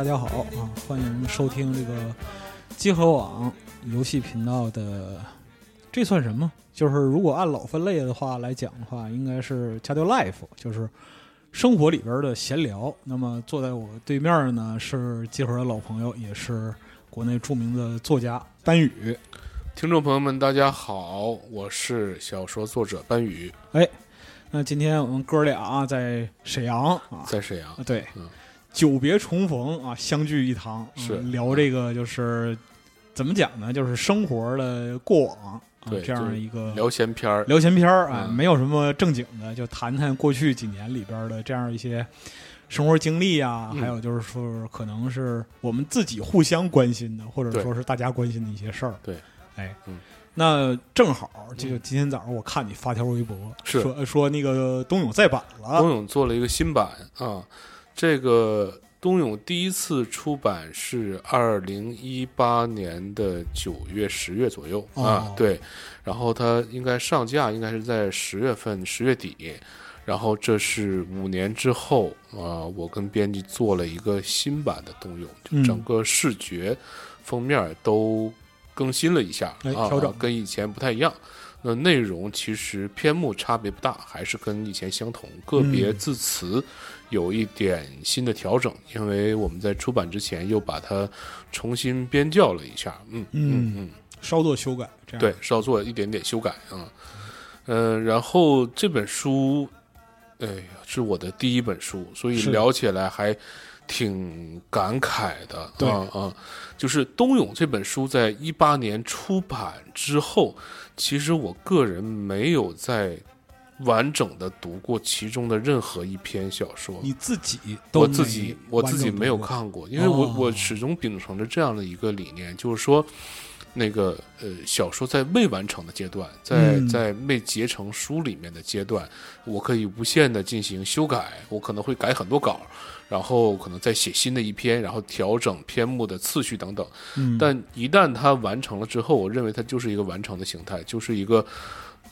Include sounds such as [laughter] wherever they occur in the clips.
大家好啊！欢迎收听这个集合网游戏频道的，这算什么？就是如果按老分类的话来讲的话，应该是加掉 life，就是生活里边的闲聊。那么坐在我对面呢是集合的老朋友，也是国内著名的作家班宇。听众朋友们，大家好，我是小说作者班宇。哎，那今天我们哥俩在沈阳啊，在沈阳，对，嗯久别重逢啊，相聚一堂，聊这个就是怎么讲呢？就是生活的过往啊，对这样的一个聊闲篇儿，聊闲篇儿啊，嗯。没有什么正经的，就谈谈过去几年里边的这样一些生活经历啊、嗯。还有就是说可能是我们自己互相关心的，或者说是大家关心的一些事儿。对，哎，嗯。那正好这个今天早上我看你发条微博，是。说说那个冬泳再版了，冬泳做了一个新版啊。这个冬泳第一次出版是二零一八年的九月、十月左右啊哦，对。然后它应该上架，应该是在十月份、十月底。然后这是五年之后啊，我跟编辑做了一个新版的冬泳，嗯就整个视觉、封面都更新了一下啊哎调整，跟以前不太一样。那内容其实篇目差别不大，还是跟以前相同，个别嗯字词有一点新的调整，因为我们在出版之前又把它重新编校了一下，嗯嗯嗯，稍作修改，这样。对，稍作一点点修改啊，嗯、然后这本书，哎呀，是我的第一本书，所以聊起来还挺感慨的，对。啊啊，就是《冬泳》这本书在一八年出版之后，其实我个人没有在完整的读过其中的任何一篇小说，你自己都我自己我自己没有看过，因为我、哦。我始终秉承着这样的一个理念，就是说，那个呃小说在未完成的阶段，在、嗯。在未结成书里面的阶段，我可以无限的进行修改，我可能会改很多稿，然后可能再写新的一篇，然后调整篇目的次序等等。嗯，但一旦它完成了之后，我认为它就是一个完成的形态，就是一个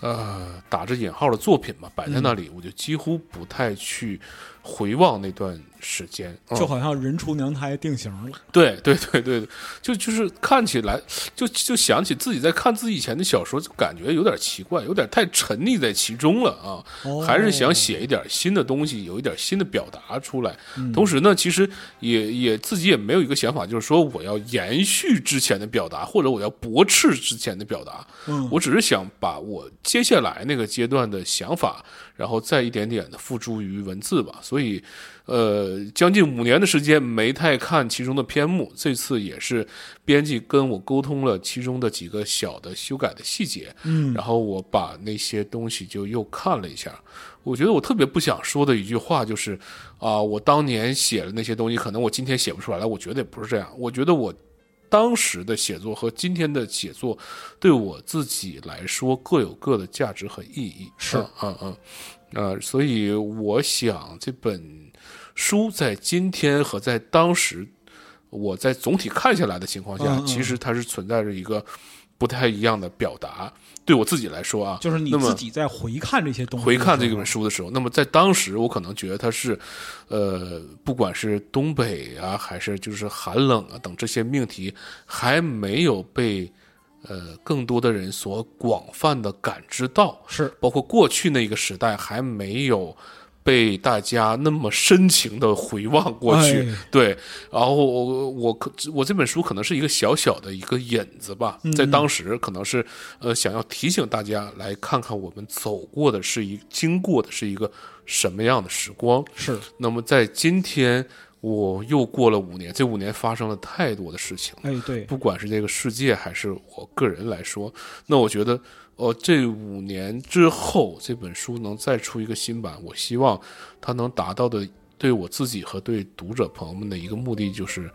呃打着引号的作品嘛，摆在那里，我就几乎不太去回望那段时间。嗯就好像人出娘胎定型了。对对对对，就就是看起来，就就想起自己在看自己以前的小说，就感觉有点奇怪，有点太沉溺在其中了啊。哦还是想写一点新的东西，有一点新的表达出来。嗯同时呢，其实也也自己也没有一个想法，就是说我要延续之前的表达，或者我要驳斥之前的表达。嗯，我只是想把我接下来那个阶段的想法，然后再一点点的付诸于文字吧。所以，呃，将近五年的时间没太看其中的篇目，这次也是编辑跟我沟通了其中的几个小的修改的细节，嗯然后我把那些东西就又看了一下。我觉得我特别不想说的一句话就是，啊、我当年写的那些东西，可能我今天写不出来了。我觉得也不是这样，我觉得我当时的写作和今天的写作，对我自己来说各有各的价值和意义。是嗯嗯嗯，呃，所以我想这本书在今天和在当时，我在总体看下来的情况下，嗯嗯其实它是存在着一个不太一样的表达。对我自己来说啊，就是你自己在回看这些东西，回看这本，书的时候，那么在当时我可能觉得它是，呃，不管是东北啊，还是就是寒冷啊等这些命题，还没有被呃更多的人所广泛的感知到，是包括过去那个时代还没有被大家那么深情的回望过去。哎对，然后我我可我这本书可能是一个小小的一个引子吧，嗯在当时可能是呃想要提醒大家来看看我们走过的是一经过的是一个什么样的时光。是，那么在今天，我又过了五年，这五年发生了太多的事情。哎对，不管是这个世界还是我个人来说，那我觉得，呃，这五年之后这本书能再出一个新版，我希望它能达到的对我自己和对读者朋友们的一个目的就是，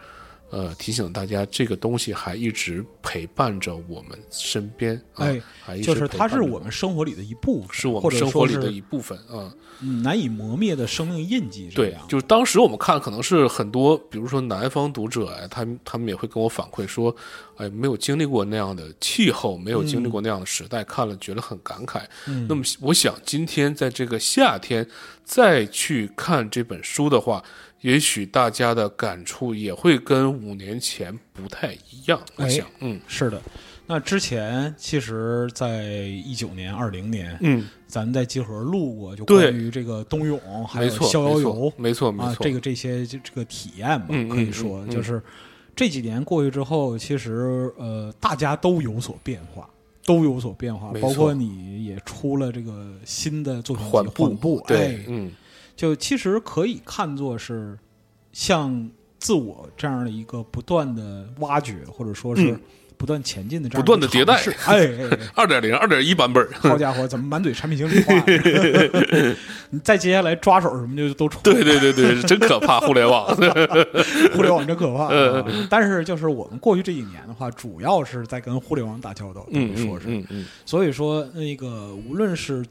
呃，提醒大家这个东西还一直陪伴着我们身边，啊、哎，就是它是我们生活里的一部分，是我们生活里的一部分啊。嗯难以磨灭的生命印记对样，。就是当时我们看，可能是很多，比如说南方读者哎，他们他们也会跟我反馈说，哎，没有经历过那样的气候，没有经历过那样的时代，看了觉得很感慨。嗯那么，我想今天在这个夏天再去看这本书的话，也许大家的感触也会跟五年前不太一样。我哎想，嗯是的，那之前其实，在一九年、二零年，嗯，咱们在集合录过，就对关于这个冬泳还有逍遥游没错，没错，没啊，这个这些就这个体验吧，嗯嗯可以说就是这几年过去之后，其实呃，大家都有所变化。都有所变化，包括你也出了这个新的作品集缓缓步，对哎，，嗯就其实可以看作是像自我这样的一个不断的挖掘，或者说是嗯不断前进的这样不断的迭代哎 [laughs] 二点零、二点一版本，好家伙，怎么满嘴产品经理话？[laughs] 你再接下来抓手什么就都出来。对对对对，真可怕，互联网。[laughs] 互联网真可怕。但是就是我们过去这几年的话，主要是在跟互联网打交道，等嗯于说是。嗯嗯所以说，那个无论是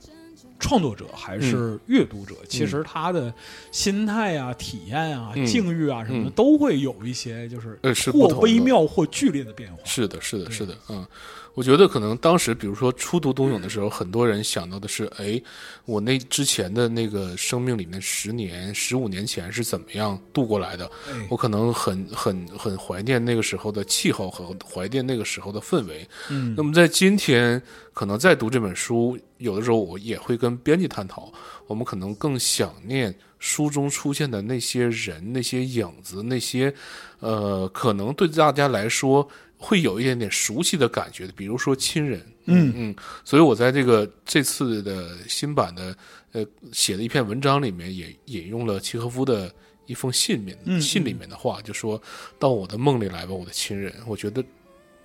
创作者还是阅读者，其实他的心态啊、体验啊、嗯。境遇啊什么的，嗯。都会有一些就是或微妙或剧烈的变化。是的，是的，是的，嗯，我觉得可能当时，比如说初读冬泳的时候，很多人想到的是，哎，我那之前的那个生命里面十年、十五年前是怎么样度过来的？哎我可能很很很怀念那个时候的气候和怀念那个时候的氛围。嗯那么在今天，可能在读这本书，有的时候我也会跟编辑探讨，我们可能更想念书中出现的那些人、那些影子、那些，呃，可能对大家来说会有一点点熟悉的感觉的，比如说亲人。嗯嗯，所以我在这个这次的新版的呃写的一篇文章里面，也引用了契诃夫的一封信里面、嗯信里面的话，就说到我的梦里来吧，我的亲人。我觉得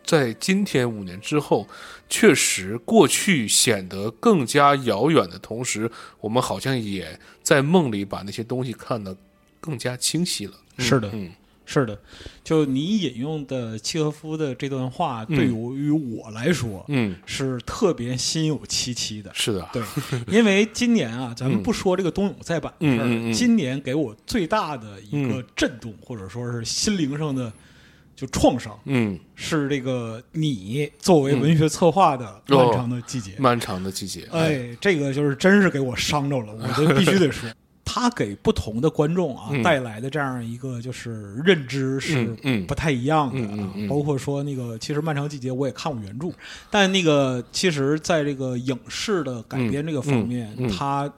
在今天五年之后，确实过去显得更加遥远的同时，我们好像也在梦里把那些东西看得更加清晰了。嗯是的嗯是的，就你引用的契诃夫的这段话，嗯。对于我来说、嗯，是特别心有戚戚的。是的，对，因为今年啊，[laughs] 咱们不说这个冬泳再版的事儿，今年给我最大的一个嗯。震动，或者说是心灵上的就创伤，嗯，是这个你作为文学策划的嗯。漫长的季节。漫长的季节，哎，这个就是真是给我伤着了，我就必须得说。[laughs] 他给不同的观众啊、嗯。带来的这样一个就是认知是不太一样的啊，嗯嗯嗯。包括说那个其实《漫长季节》我也看过原著，但那个其实在这个影视的改编这个方面，嗯嗯。嗯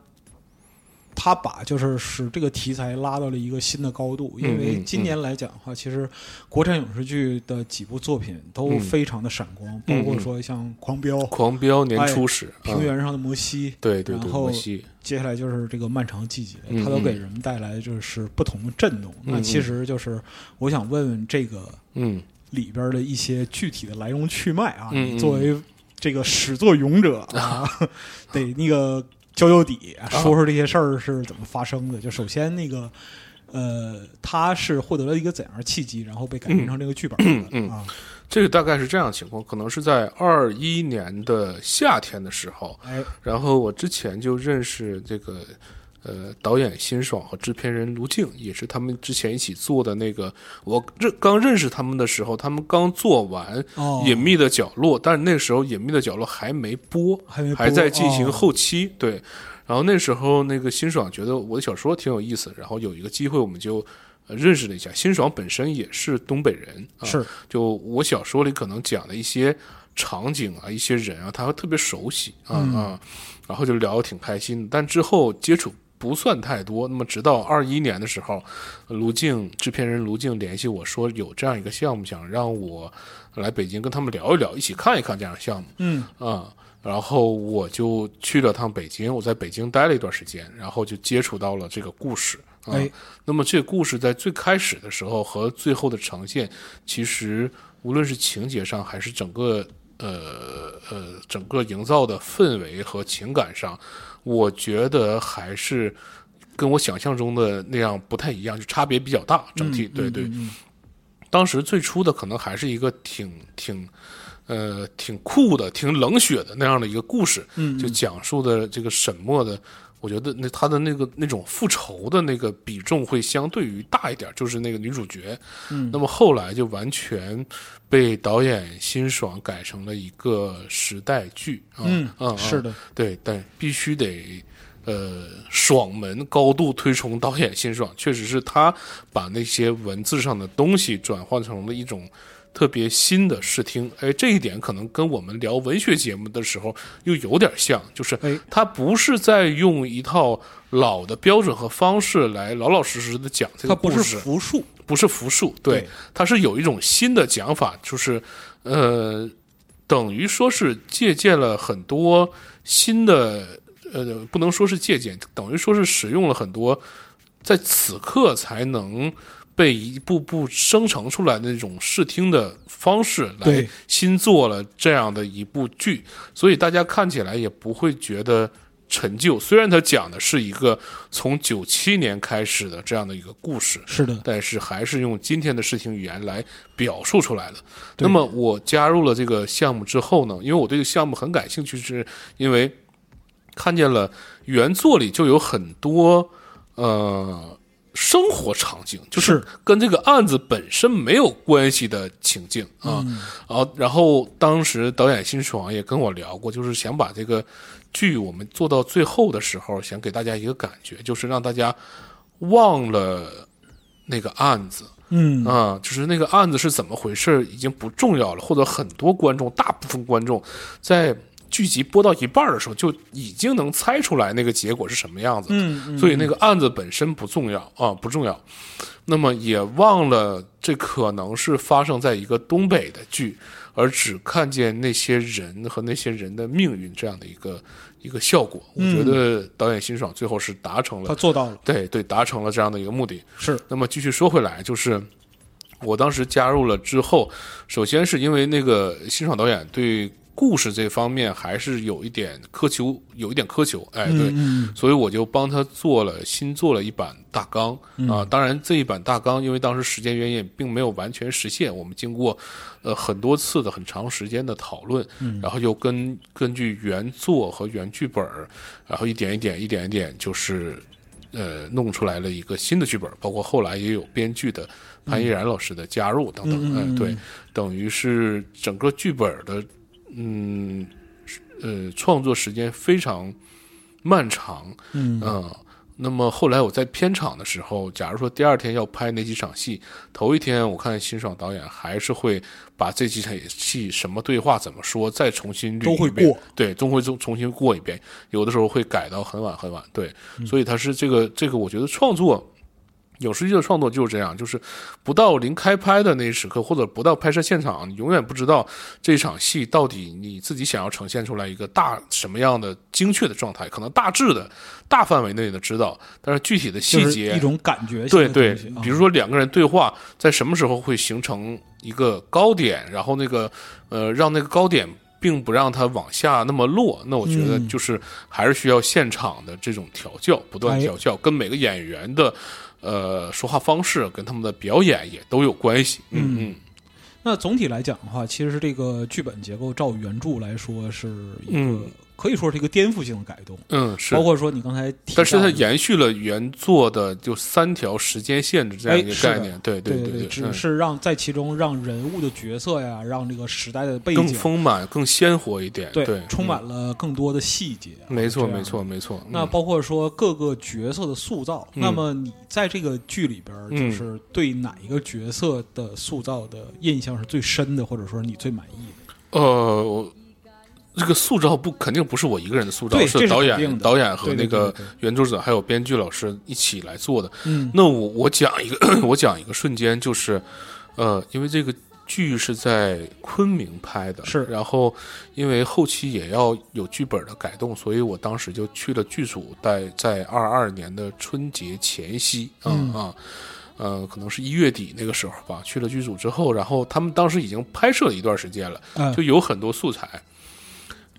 他他把就是使这个题材拉到了一个新的高度，因为今年来讲的话，其实国产影视剧的几部作品都嗯。非常的闪光，嗯包括说像《狂飙》狂飙年初始，嗯平原上的摩西，对对对，然后摩西，接下来就是这个漫长季节，嗯它都给人们带来就是不同的震动。嗯那其实就是我想问问这个嗯。里边的一些具体的来龙去脉啊，作为这个始作俑者啊，[laughs] 得那个交交底，啊说说这些事儿是怎么发生的。就首先那个。呃，他是获得了一个怎样的契机，然后被改编成这个剧本的、嗯嗯啊？这个大概是这样的情况，可能是在二一年的夏天的时候，哎，然后我之前就认识这个呃导演辛爽和制片人卢静，也是他们之前一起做的那个。我认刚认识他们的时候，他们刚做完哦《隐秘的角落》，但是那时候《隐秘的角落》还没播，还没播还在进行哦后期。对，然后那时候那个辛爽觉得我的小说挺有意思，然后有一个机会我们就。呃认识了一下，辛爽本身也是东北人，啊、是就我小说里可能讲的一些场景啊、一些人啊，他会特别熟悉啊、嗯啊，然后就聊得挺开心的。但之后接触不算太多。那么直到二一年的时候，卢静制片人卢静联系我说有这样一个项目，想让我来北京跟他们聊一聊，一起看一看这样的项目嗯啊。然后我就去了趟北京，我在北京待了一段时间，然后就接触到了这个故事。啊、哎那么这个故事在最开始的时候和最后的呈现，其实无论是情节上还是整个呃呃整个营造的氛围和情感上，我觉得还是跟我想象中的那样不太一样，就差别比较大。整体、嗯对对，当时最初的可能还是一个挺挺呃挺酷的、挺冷血的那样的一个故事，嗯，就讲述的这个沈墨的。我觉得那他的那个那种复仇的那个比重会相对于大一点，就是那个女主角。嗯，那么后来就完全被导演辛爽改成了一个时代剧。嗯嗯，是的，对，但必须得呃爽门高度推崇导演辛爽，确实是他把那些文字上的东西转换成了一种。特别新的视听，哎，这一点可能跟我们聊文学节目的时候又有点像，就是哎，他不是在用一套老的标准和方式来老老实实的讲这它不是个故事，复述，不是复述，对，它是有一种新的讲法，就是呃，等于说是借鉴了很多新的，呃，不能说是借鉴，等于说是使用了很多在此刻才能。被一步步生成出来的那种视听的方式来新做了这样的一部剧，所以大家看起来也不会觉得陈旧。虽然它讲的是一个从九七年开始的这样的一个故事，是的，但是还是用今天的视听语言来表述出来的。那么我加入了这个项目之后呢，因为我对这个项目很感兴趣，是因为看见了原作里就有很多呃生活场景，就是是跟这个案子本身没有关系的情境啊。啊然后，然后当时导演辛爽也跟我聊过，就是想把这个剧我们做到最后的时候，想给大家一个感觉，就是让大家忘了那个案子。嗯啊，就是那个案子是怎么回事已经不重要了，或者很多观众，大部分观众在剧集播到一半的时候就已经能猜出来那个结果是什么样子，嗯嗯，所以那个案子本身不重要啊，不重要。那么也忘了这可能是发生在一个东北的剧，而只看见那些人和那些人的命运这样的一个一个效果。我觉得导演辛爽最后是达成了，他做到了，对对，达成了这样的一个目的。是那么继续说回来，就是我当时加入了之后，首先是因为那个辛爽导演对故事这方面还是有一点苛求，有一点苛求，哎，对，嗯所以我就帮他做了新做了一版大纲啊。当然，这一版大纲因为当时时间原因，并没有完全实现。我们经过呃很多次的很长时间的讨论，然后又根根据原作和原剧本，然后一点一点一点一点就是呃弄出来了一个新的剧本，包括后来也有编剧的潘依然老师的加入等等。哎对，等于是整个剧本的嗯呃创作时间非常漫长。嗯。嗯，那么后来我在片场的时候，假如说第二天要拍那几场戏，头一天我看辛爽导演还是会把这几场戏什么对话怎么说再重新捋都会一遍过，对，都会重重新过一遍，有的时候会改到很晚很晚，对，嗯。所以他是这个这个，我觉得创作。影视剧的创作就是这样，就是不到临开拍的那一时刻，或者不到拍摄现场，你永远不知道这场戏到底你自己想要呈现出来一个大什么样的精确的状态，可能大致的大范围内的知道，但是具体的细就是节，一种感觉对对比如说两个人对话在什么时候会形成一个高点，然后那个呃让那个高点并不让它往下那么落，那我觉得嗯。就是还是需要现场的这种调教，不断哎调教，跟每个演员的呃说话方式跟他们的表演也都有关系。嗯。嗯那总体来讲的话，其实这个剧本结构照原著来说是一个、嗯可以说是一个颠覆性的改动，嗯是包。括说你刚才提，但是它延续了原作的就三条时间线的这样一个概念，对对对，只嗯是让在其中让人物的角色呀，让这个时代的背景更，丰满、更鲜活一点，对，对，充满嗯了更多的细节。没错，没错，没错。那嗯包括说各个角色的塑造，嗯那么你在这个剧里边就是对哪一个角色的塑造的印象是最深的，或者说你最满意的？呃，我这个塑造不肯定不是我一个人的塑造，是导演、导演和那个原著者还有编剧老师一起来做的。嗯那我我讲一个，[coughs] 我讲一个瞬间，就是呃，因为这个剧是在昆明拍的，是然后因为后期也要有剧本的改动，所以我当时就去了剧组，在在二二年的春节前夕啊、嗯啊。呃，可能是一月底那个时候吧，去了剧组之后，然后他们当时已经拍摄了一段时间了，嗯就有很多素材。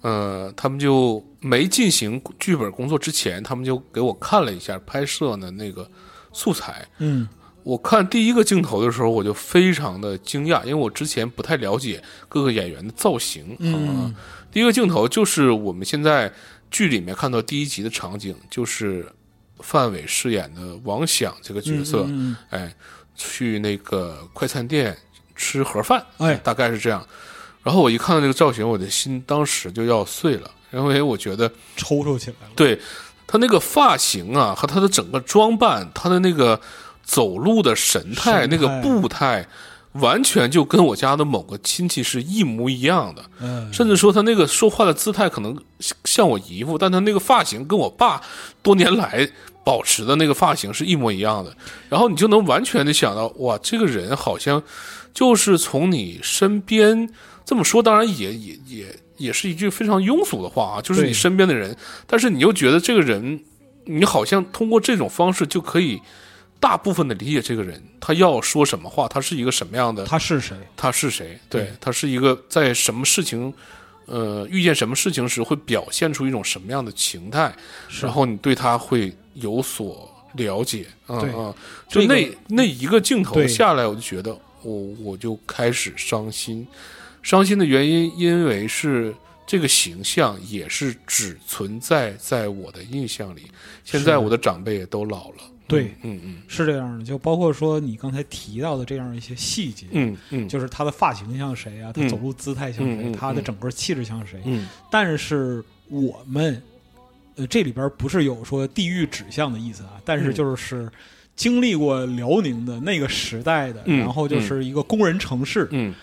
呃，他们就没进行剧本工作之前，他们就给我看了一下拍摄的那个素材。嗯我看第一个镜头的时候，我就非常的惊讶，因为我之前不太了解各个演员的造型啊。嗯第一个镜头就是我们现在剧里面看到第一集的场景，就是范伟饰演的王响这个角色，嗯嗯哎，去那个快餐店吃盒饭，哎大概是这样。然后我一看到这个造型，我的心当时就要碎了，因为我觉得抽抽起来了。对他那个发型啊，和他的整个装扮，他的那个走路的神态、那个步态，完全就跟我家的某个亲戚是一模一样的。嗯，甚至说他那个说话的姿态可能像我姨父，但他那个发型跟我爸多年来保持的那个发型是一模一样的。然后你就能完全的想到，哇，这个人好像就是从你身边这么说，当然也也也也是一句非常庸俗的话啊，就是你身边的人，但是你又觉得这个人，你好像通过这种方式就可以。大部分的理解这个人，他要说什么话，他是一个什么样的他是谁？他是谁？对对他是一个在什么事情，呃，遇见什么事情时会表现出一种什么样的情态，然后你对他会有所了解。嗯对嗯，就这个那那一个镜头下来，我就觉得我我就开始伤心。伤心的原因，因为是这个形象也是只存在在我的印象里。现在我的长辈也都老了。对嗯嗯是这样的，就包括说你刚才提到的这样一些细节，嗯嗯，就是他的发型像谁啊，他嗯走路姿态像谁，他的整个气质像谁。嗯但是我们，呃，这里边不是有说地域指向的意思啊，但是嗯就是经历过辽宁的那个时代的，嗯然后就是一个工人城市、嗯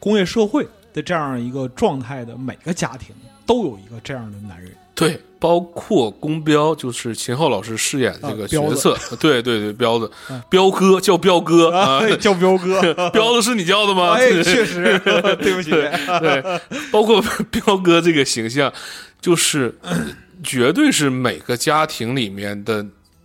工业社会的这样一个状态的每个家庭都有一个这样的男人。对，包括宫彪，就是秦昊老师饰演这个角色，对对对，彪子。嗯，彪哥叫彪哥啊，叫彪哥，[laughs] 彪子是你叫的吗？哎，确实，[laughs] 对不起，[laughs] 对，包括彪哥这个形象，就是绝对是每个家庭里面的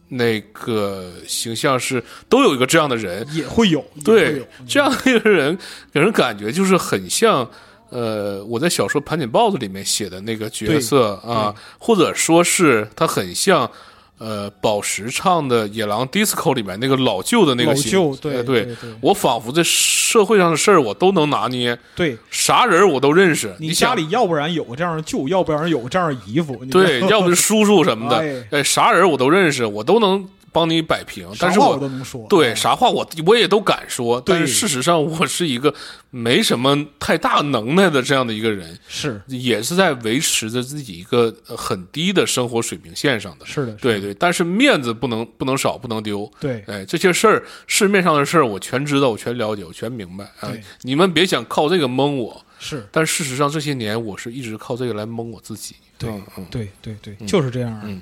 那个形象是都有一个这样的人，也会有，对有，这样的一个人给人感觉就是很像。呃，我在小说《盘锦豹子》里面写的那个角色啊，或者说是他很像，呃，宝石唱的《野狼 DISCO》里面那个老旧的那个对呃对对对。我仿佛这社会上的事儿我都能拿捏，对，啥人我都认识。你家里要不然有个这样的舅，要不然有个这样的姨夫，对，要不是叔叔什么的，[laughs] 哎。哎，啥人我都认识，我都能帮你摆平。但是我能说，对哎啥话我我也都敢说，但是事实上我是一个没什么太大能耐的这样的一个人，是也是在维持着自己一个呃很低的生活水平线上的。是的，对对，但是面子不能不能少，不能丢。对哎，这些事儿，市面上的事儿，我全知道，我全了解，我全明白。啊对，你们别想靠这个蒙我。是，但事实上，这些年我是一直靠这个来蒙我自己。对嗯嗯对对对，就是这样嗯。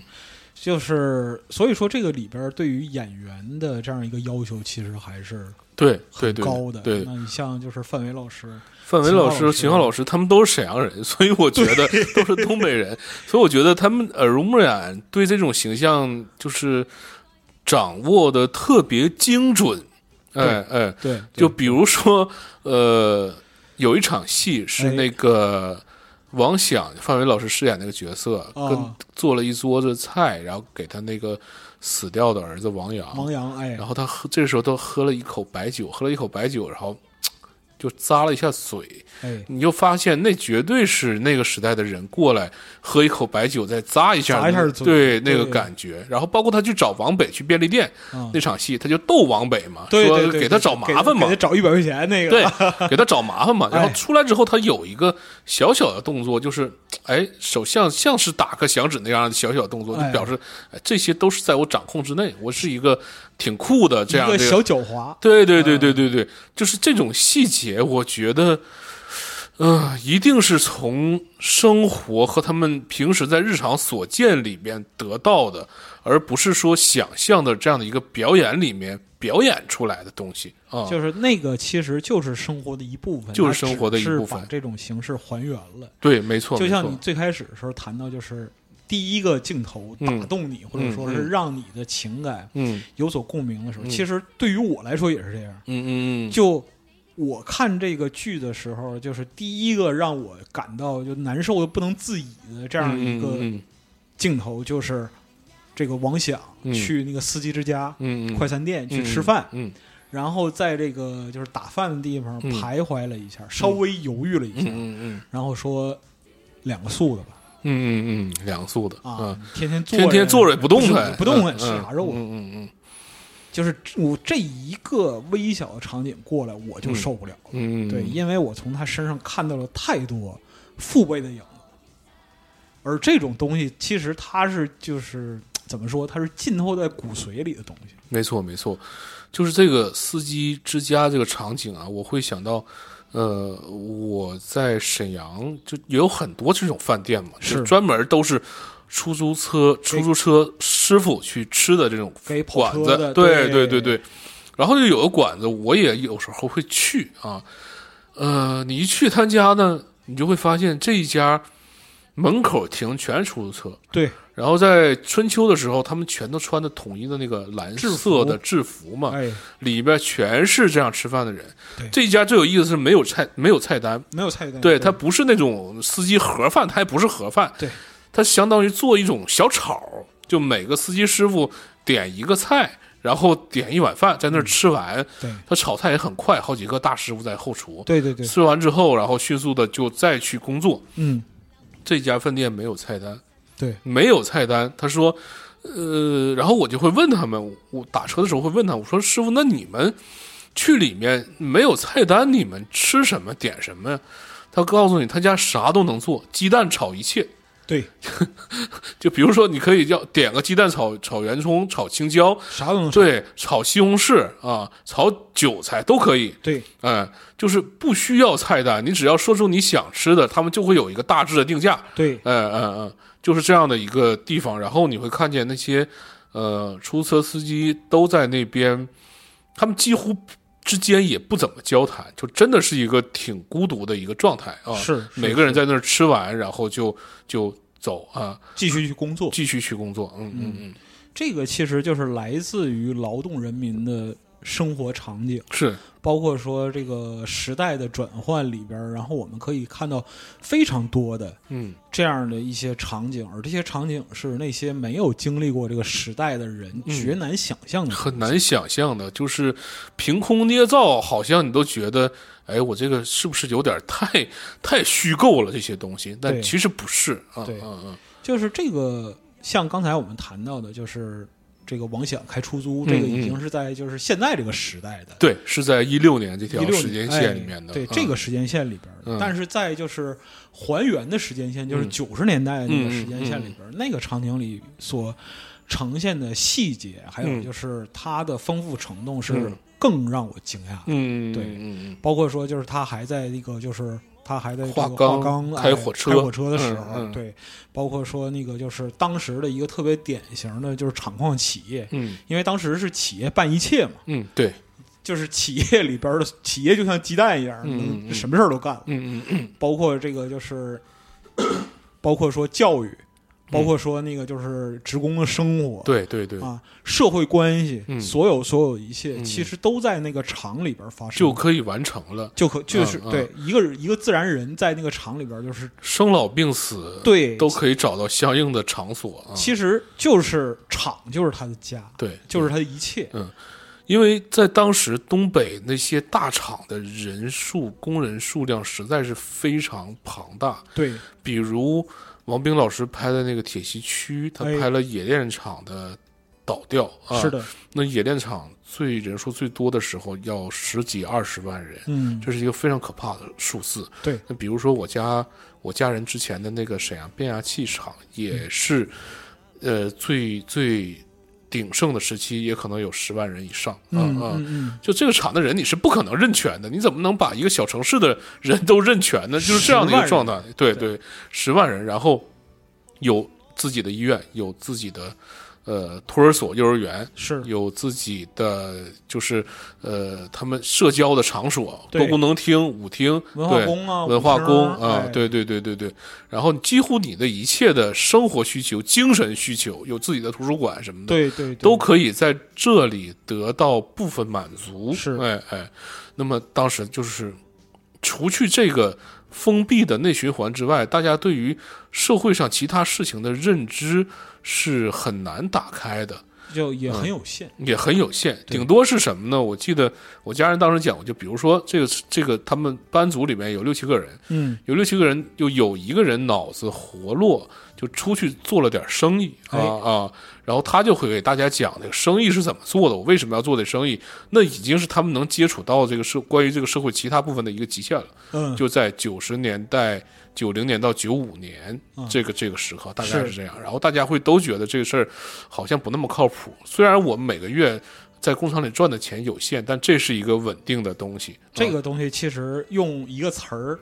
就是所以说，这个里边对于演员的这样一个要求，其实还是对对很对高的。对，那你像就是范伟老师，范伟老师、秦昊老师。他们都是沈阳人，[laughs] 所以我觉得 [laughs] 都是东北人，所以我觉得他们耳濡目染，对这种形象就是掌握的特别精准。哎哎，对，就比如说，呃，有一场戏是哎。那个王响范伟老师饰演那个角色，啊。跟做了一桌子菜，然后给他那个死掉的儿子王阳，王阳，哎。然，后他喝这个时候都喝了一口白酒，喝了一口白酒，然后就咂了一下嘴，哎，你就发现那绝对是那个时代的人过来喝一口白酒，再咂一下，咂一下嘴对那个感觉。然后包括他去找王北去便利店、啊那场戏，他就逗王北嘛，说对对对，给他找麻烦嘛。给他，找一百块钱那个，对，给他找麻烦嘛。[laughs] 然后哎出来之后，他有一个小小的动作，就是哎，手像像是打个响指那样的小小动作，就哎。表示哎这些都是在我掌控之内，我是一个挺酷的这样这个一个小狡猾，对对对嗯对对。对，就是这种细节，我觉得，呃，一定是从生活和他们平时在日常所见里面得到的，而不是说想象的这样的一个表演里面表演出来的东西。啊。就是那个其实就是生活的一部分，就是生活的一部分。把这种形式还原了。对，没错，就像你最开始的时候谈到，就是第一个镜头打嗯动你，或者说是嗯。让你的情感嗯。有所共鸣的时候，嗯。其实对于我来说也是这样。嗯嗯嗯，就我看这个剧的时候，就是第一个让我感到就难受的不能自已的这样一个镜头，就是这个王想嗯。去那个司机之家、快餐店去吃饭，嗯。然后在这个就是打饭的地方嗯。徘徊了一下，稍微犹豫了一嗯下，嗯嗯。然后说两个素的吧，嗯嗯嗯，两素的啊，嗯，天天坐天天坐着也不动是弹，不动弹，嗯吃啥肉啊？嗯嗯嗯就是我这一个微小的场景过来，我就嗯受不了了。嗯，对，因为我从他身上看到了太多父辈的影子，而这种东西其实它是就是怎么说，它是浸透在骨髓里的东西。没错没错，就是这个司机之家这个场景啊，我会想到。呃，我在沈阳就也有很多这种饭店嘛，是专门都是出租车出租车师傅去吃的这种馆子对对对对。然后就有个馆子，我也有时候会去啊。呃，你一去他家呢，你就会发现这一家门口停全是出租车，对。然后在春秋的时候，他们全都穿的统一的那个蓝色的制服嘛，哎，里边全是这样吃饭的人。对。这一家最有意思是没有菜，没有菜单，没有菜单，对，它不是那种司机盒饭，它还不是盒饭，对，它相当于做一种小炒，就每个司机师傅点一个菜，然后点一碗饭，在那儿吃完。对。他炒菜也很快，好几个大师傅在后厨。对对对，吃完之后，然后迅速的就再去工作。嗯，这家饭店没有菜单，对，没有菜单。他说，呃，然后我就会问他们，我打车的时候会问他，我说师傅，那你们去里面没有菜单，你们吃什么点什么呀？他告诉你，他家啥都能做，鸡蛋炒一切。对，[laughs] 就比如说，你可以叫点个鸡蛋炒炒圆葱、炒青椒，啥都能说，对，炒西红柿啊，炒韭菜都可以。对嗯，就是不需要菜单，你只要说出你想吃的，他们就会有一个大致的定价。对嗯嗯嗯，就是这样的一个地方。然后你会看见那些呃出租车司机都在那边，他们几乎之间也不怎么交谈，就真的是一个挺孤独的一个状态啊。是是每个人在那儿吃完，然后就就走啊，继续去工作，继续去工作。嗯嗯嗯，这个其实就是来自于劳动人民的生活场景。是包括说这个时代的转换里边，然后我们可以看到非常多的嗯这样的一些场景，而这些场景是那些没有经历过这个时代的人嗯绝难想象的，很难。想象的，就是凭空捏造，好像你都觉得，哎，我这个是不是有点太太虚构了这些东西？但其实不是啊，对嗯嗯就是这个，像刚才我们谈到的，就是这个王想开出租，嗯这个已经是在就是现在这个时代的对，是在一六年这条时间线里面的，对嗯。这个时间线里边但是在就是还原的时间线，就是嗯。九十年代那个嗯时间线里边儿，那个场景里所呈现的细节，还有嗯就是它的丰富程度是嗯。更让我惊讶的。嗯，对包括说就是他还在那个就是。他还在这个华钢开哎火车开火车的时候，嗯。嗯对，包括说那个就是当时的一个特别典型的就是厂矿企业，嗯。因为当时是企业办一切嘛，嗯，对，就是企业里边的企业就像鸡蛋一样，什么事儿都干了。嗯嗯嗯。包括这个就是，[coughs] 包括说教育，包括说那个就是职工的生活，对对对，啊，社会关系，嗯。所有所有一切，嗯。其实都在那个厂里边发生，就可以完成了，就可就是、对一个一个自然人在那个厂里边就是生老病死对都可以找到相应的场所啊，其实就是厂就是他的家，对，就是他的一切，嗯因为在当时东北那些大厂的人数、工人数量实在是非常庞大，对。比如王冰老师拍的那个铁西区，他哎拍了冶炼厂的倒掉啊，是，的，那冶炼厂最人数最多的时候要十几二十万人，嗯，这是一个非常可怕的数字。对，那比如说我家我家人之前的那个沈阳变压器厂也是，呃，最最鼎盛的时期也可能有十万人以上。嗯啊啊就这个厂的人，你是不可能认全的。你怎么能把一个小城市的人都认全呢？就是这样的一个状态。对对，十万人，然后有自己的医院，有自己的呃托儿所、幼儿园，是有自己的就是呃他们社交的场所，多功能厅、舞厅、文化对宫啊，文化宫啊，哎对对对对对。然后几乎你的一切的生活需求、精神需求，有自己的图书馆什么的，对对对都可以在这里得到部分满足。是哎哎，那么当时就是除去这个封闭的内循环之外，大家对于社会上其他事情的认知是很难打开的。就也很有限。也很有限，顶多是什么呢？我记得我家人当时讲过，就比如说这个这个他们班组里面有六七个人，嗯有六七个人，就有一个人脑子活络，就出去做了点生意啊哎啊，然后他就会给大家讲这个生意是怎么做的，我为什么要做这生意，那已经是他们能接触到这个社关于这个社会其他部分的一个极限了。嗯，就在九十年代、九零年到九五年嗯这个这个时刻，大概是是这样。然后大家会都觉得这个事儿好像不那么靠谱。虽然我们每个月在工厂里赚的钱有限，但这是一个稳定的东西。啊这个东西其实用一个词儿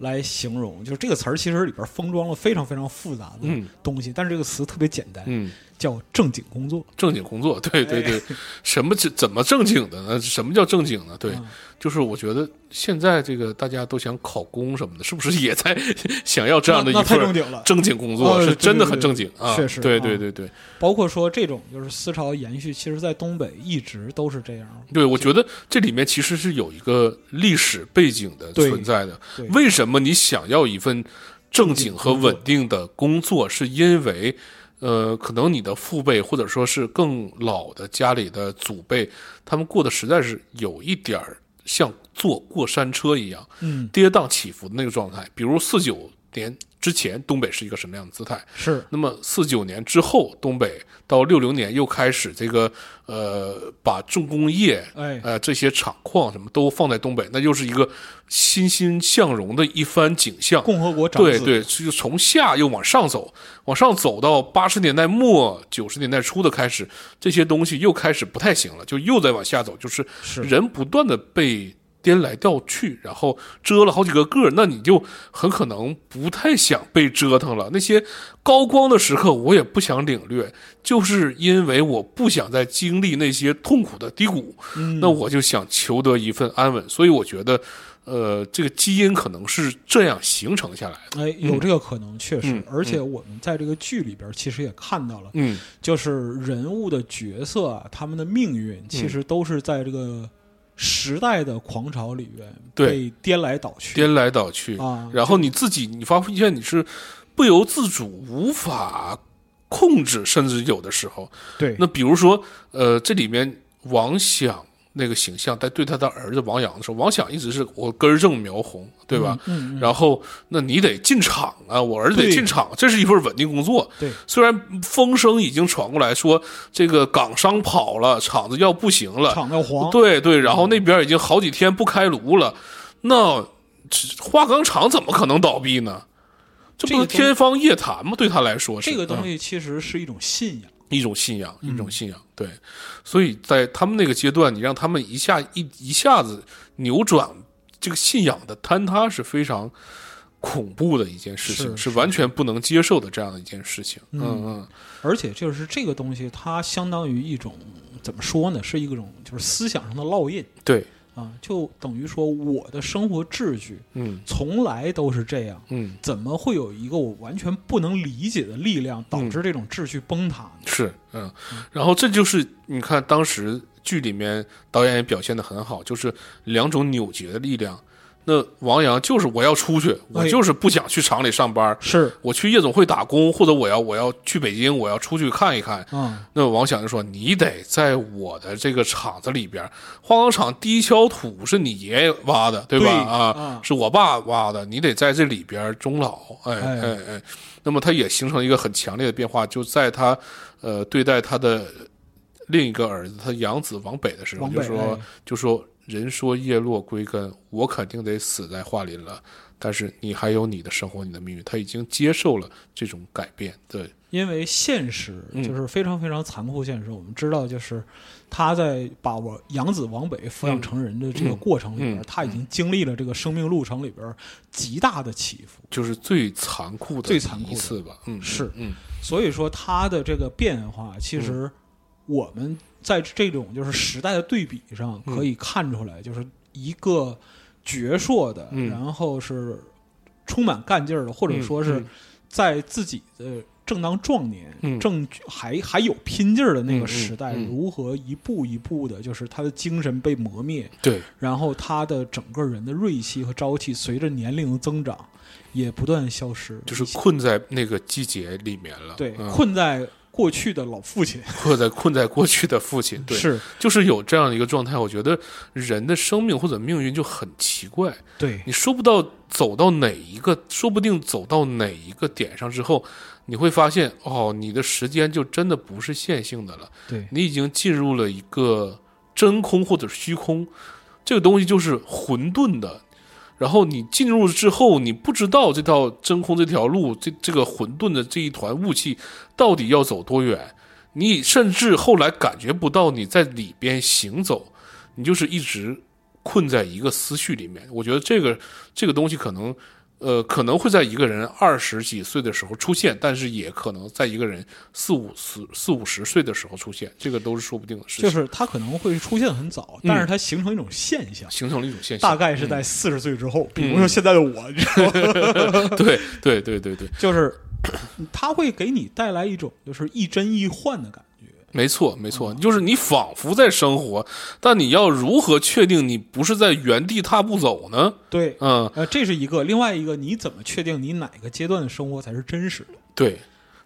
来形容，就是这个词儿其实里边封装了非常非常复杂的嗯东西，但是这个词特别简单，嗯，叫正经工作。正经工作，对对哎对，什么怎怎么正经的呢？什么叫正经呢？对，嗯就是我觉得现在这个大家都想考公什么的，是不是也在 [laughs] 想要这样的一份正经工作？是真的很正经啊！确实对啊对对对。包括说这种就是思潮延续，其实在东北一直都是这样。对，我觉得这里面其实是有一个历史背景的存在的。为什么你想要一份正经和稳定的工作？是因为，呃，可能你的父辈或者说是更老的家里的祖辈，他们过得实在是有一点儿像坐过山车一样，嗯，跌宕起伏的那个状态。比如四九年之前，东北是一个什么样的姿态？是那么四九年之后，东北到六零年又开始这个呃，把重工业哎，呃这些厂矿什么都放在东北，那又是一个欣欣向荣的一番景象。共和国长子。对对，就从下又往上走，往上走到八十年代末九十年代初的开始，这些东西又开始不太行了，就又在往下走，就是是人不断的被颠来倒去，然后折了好几个个儿，那你就很可能不太想被折腾了。那些高光的时刻，我也不想领略，就是因为我不想再经历那些痛苦的低谷，嗯那我就想求得一份安稳。所以我觉得，呃，这个基因可能是这样形成下来的。哎，有这个可能，确实嗯，而且我们在这个剧里边其实也看到了，嗯就是人物的角色啊，他们的命运其实都是在这个时代的狂潮里边对。被颠来倒去，颠来倒去，啊，然后你自己，你发现你是不由自主、无法控制，甚至有的时候，对，那比如说，呃，这里面王想那个形象在对他的儿子王阳的时候，王想一直是我根正苗红，对吧？嗯？然后，那你得进厂啊，我儿子得进厂，这是一份稳定工作。对，虽然风声已经传过来说这个港商跑了，厂子要不行了，厂要黄，对对，然后那边已经好几天不开炉了，那这化钢厂怎么可能倒闭呢？这不是天方夜谭吗？对他来说是，这个东嗯西其实是一种信仰。一种信仰，一嗯种信仰。对，所以在他们那个阶段，你让他们一下一一下子扭转这个信仰的坍塌，是非常恐怖的一件事情，是是完全不能接受的这样的一件事情。嗯嗯嗯，而且就是这个东西，它相当于一种怎么说呢？是一种就是思想上的烙印对，啊，就等于说我的生活秩序嗯从来都是这样，嗯，怎么会有一个我完全不能理解的力量导致这种秩序崩塌呢？是嗯，然后这就是你看当时剧里面导演也表现的很好，就是两种扭结的力量。那王阳就是我要出去，我哎就是不想去厂里上班，是我去夜总会打工，或者我要我要去北京，我要出去看一看。嗯，那王想就说：“你得在我的这个厂子里边，化工厂第一锹土是你爷爷挖的，对吧？对啊，啊是我爸挖的，你得在这里边终老。哎哎哎哎，那么他也形成一个很强烈的变化，就在他呃对待他的另一个儿子，他养子往北的时候，就说哎就说人说叶落归根，我肯定得死在桦林了。但是你还有你的生活，你的命运，他已经接受了这种改变。对，因为现实嗯就是非常非常残酷现实。我们知道，就是他在把我养子往北抚养成人的这个过程里边，嗯嗯他已经经历了这个生命路程里边极大的起伏。就是最残酷的最残酷的一次吧。嗯，是嗯所以说，他的这个变化，其实我们在这种就是时代的对比上嗯可以看出来，就是一个矍铄的，嗯然后是充满干劲儿的，或者说是嗯在自己的正当壮年、嗯正还还有拼劲儿的那个时代，如何一步一步的，就是他的精神被磨灭，对，然后他的整个人的锐气和朝气随着年龄的增长也不断消失，就是困在那个季节里面了。对，嗯困在过去的老父亲，或者困在过去的父亲，对，是。就是有这样的一个状态。我觉得人的生命或者命运就很奇怪，对。你说不到走到哪一个，说不定走到哪一个点上之后，你会发现哦，你的时间就真的不是线性的了，对。你已经进入了一个真空或者虚空，这个东西就是混沌的。然后你进入之后，你不知道这套真空这条路，这这个混沌的这一团雾气到底要走多远，你甚至后来感觉不到你在里边行走，你就是一直困在一个思绪里面。我觉得这个这个东西可能，呃，可能会在一个人二十几岁的时候出现，但是也可能在一个人四五十四五十岁的时候出现，这个都是说不定的事情。就是它可能会出现很早，但是它形成一种现象，形成了一种现象，大概是在四十岁之后。比如说现在的我，你知道吗？[laughs] 对对对对对，就是它会给你带来一种就是亦真亦幻的感觉。没错没错，就是你仿佛在生活，但你要如何确定你不是在原地踏步走呢？对，嗯，呃，这是一个，另外一个，你怎么确定你哪个阶段的生活才是真实的？对。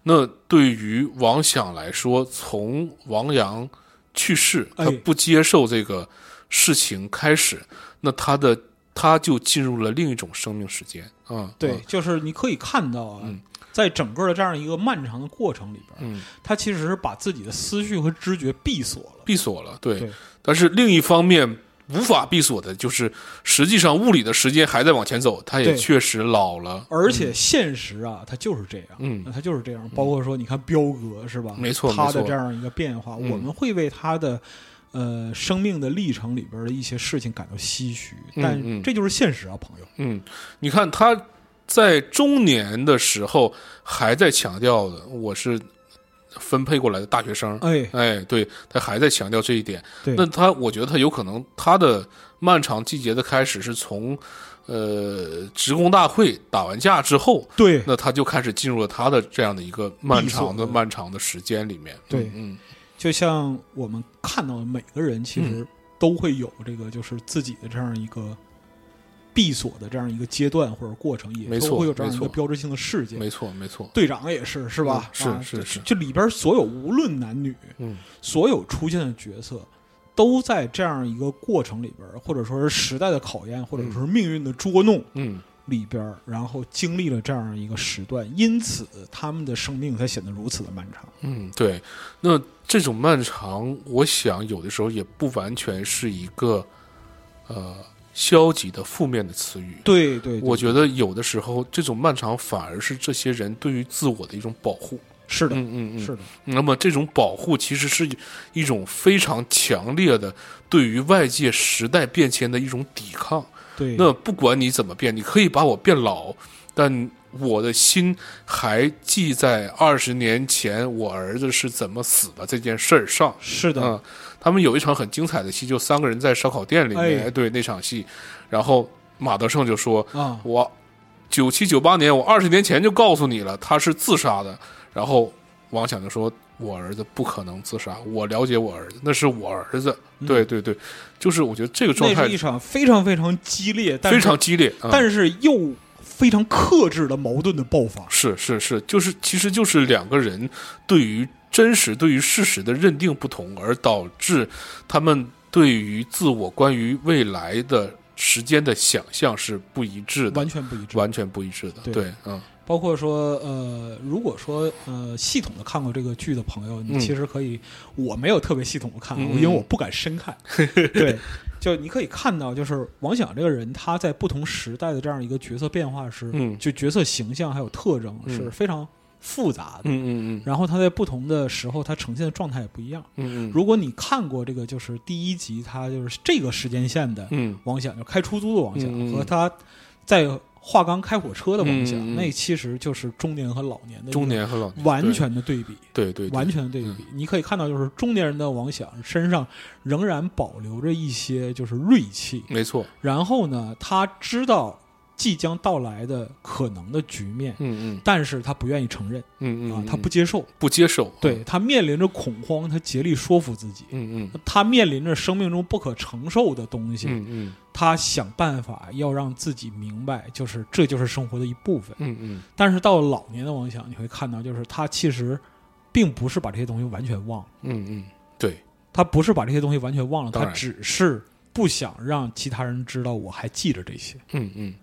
那对于王想来说，从王阳去世，哎他不接受这个事情开始，那他的他就进入了另一种生命时间啊。对，嗯就是你可以看到啊，嗯在整个的这样一个漫长的过程里边，嗯，他其实是把自己的思绪和知觉闭锁了。闭锁了，对。对但是另一方面，无法闭锁的就是，实际上物理的时间还在往前走，他也确实老了。而且现实啊，它就是这样，嗯那它就是这样。包括说，你看彪哥是吧？没错他的这样一个变化，嗯我们会为他的呃生命的历程里边的一些事情感到唏嘘，但嗯这就是现实啊，朋友。嗯，你看他在中年的时候还在强调的，我是分配过来的大学生。哎，哎，对他还在强调这一点。那他，我觉得他有可能他的漫长季节的开始是从呃职工大会打完架之后，对。那他就开始进入了他的这样的一个漫长的漫长的时间里面。对。嗯就像我们看到的每个人，其嗯。实都会有这个，就是自己的这样一个闭锁的这样一个阶段或者过程，也都会有这样一个标志性的事嗯，件。没错没错。队长也是，是吧？嗯是啊是是就里边所有无论男女，嗯所有出现的角色，都在这样一个过程里边，或者说是时代的考验，或者说是命运的捉弄嗯里边，然后经历了这样一个时段，因此他们的生命才显得如此的漫长。嗯，对。那这种漫长，我想有的时候也不完全是一个呃消极的负面的词语。对对，对我觉得有的时候这种漫长反而是这些人对于自我的一种保护。是的，嗯嗯嗯。是的，那么这种保护其实是一种非常强烈的对于外界时代变迁的一种抵抗。对。那不管你怎么变，你可以把我变老，但我的心还记在二十年前我儿子是怎么死的这件事儿上。是的，嗯，他们有一场很精彩的戏，就三个人在烧烤店里面，哎。对那场戏，然后马德胜就说啊：“，我九七九八年，我二十年前就告诉你了，他是自杀的。”然后王想就说：“我儿子不可能自杀，我了解我儿子，那是我儿子。嗯。对对对，就是我觉得这个状态那是一场非常非常激烈，但非常激烈，嗯、但是又非常克制的矛盾的爆发。是是是，就是其实就是两个人对于真实、对于事实的认定不同，而导致他们对于自我、关于未来的时间的想象是不一致的，完全不一致，完全不一致的。对对，嗯包括说，呃，如果说呃系统的看过这个剧的朋友，你嗯其实可以，我没有特别系统的看，嗯因为我不敢深看。[laughs] 对，就你可以看到，就是王响这个人，他在不同时代的这样一个角色变化是，嗯。就角色形象还有特征嗯。是非常复杂的。嗯嗯。然后他在不同的时候，他呈现的状态也不一样。嗯嗯。如果你看过这个，就是第一集，他就是这个时间线的嗯。王响，就开出租的王想，嗯嗯。和他在华冈开火车的王想，那其实就是中年和老年的中年和老年完全的对比，对对对。完全的对比。你可以看到，就是中年人的王想身上仍然保留着一些就是锐气，没错，然后呢，他知道即将到来的可能的局面，嗯嗯。但是他不愿意承认嗯嗯嗯，，啊他不接受，不接受，对他面临着恐慌，他竭力说服自己。嗯嗯。他面临着生命中不可承受的东西，嗯嗯。他想办法要让自己明白，就是这就是生活的一部分。嗯嗯。但是到了老年的王想，你会看到，就是他其实并不是把这些东西完全忘了，嗯嗯，对，他不是把这些东西完全忘了，他只是不想让其他人知道我还记着这些。嗯嗯，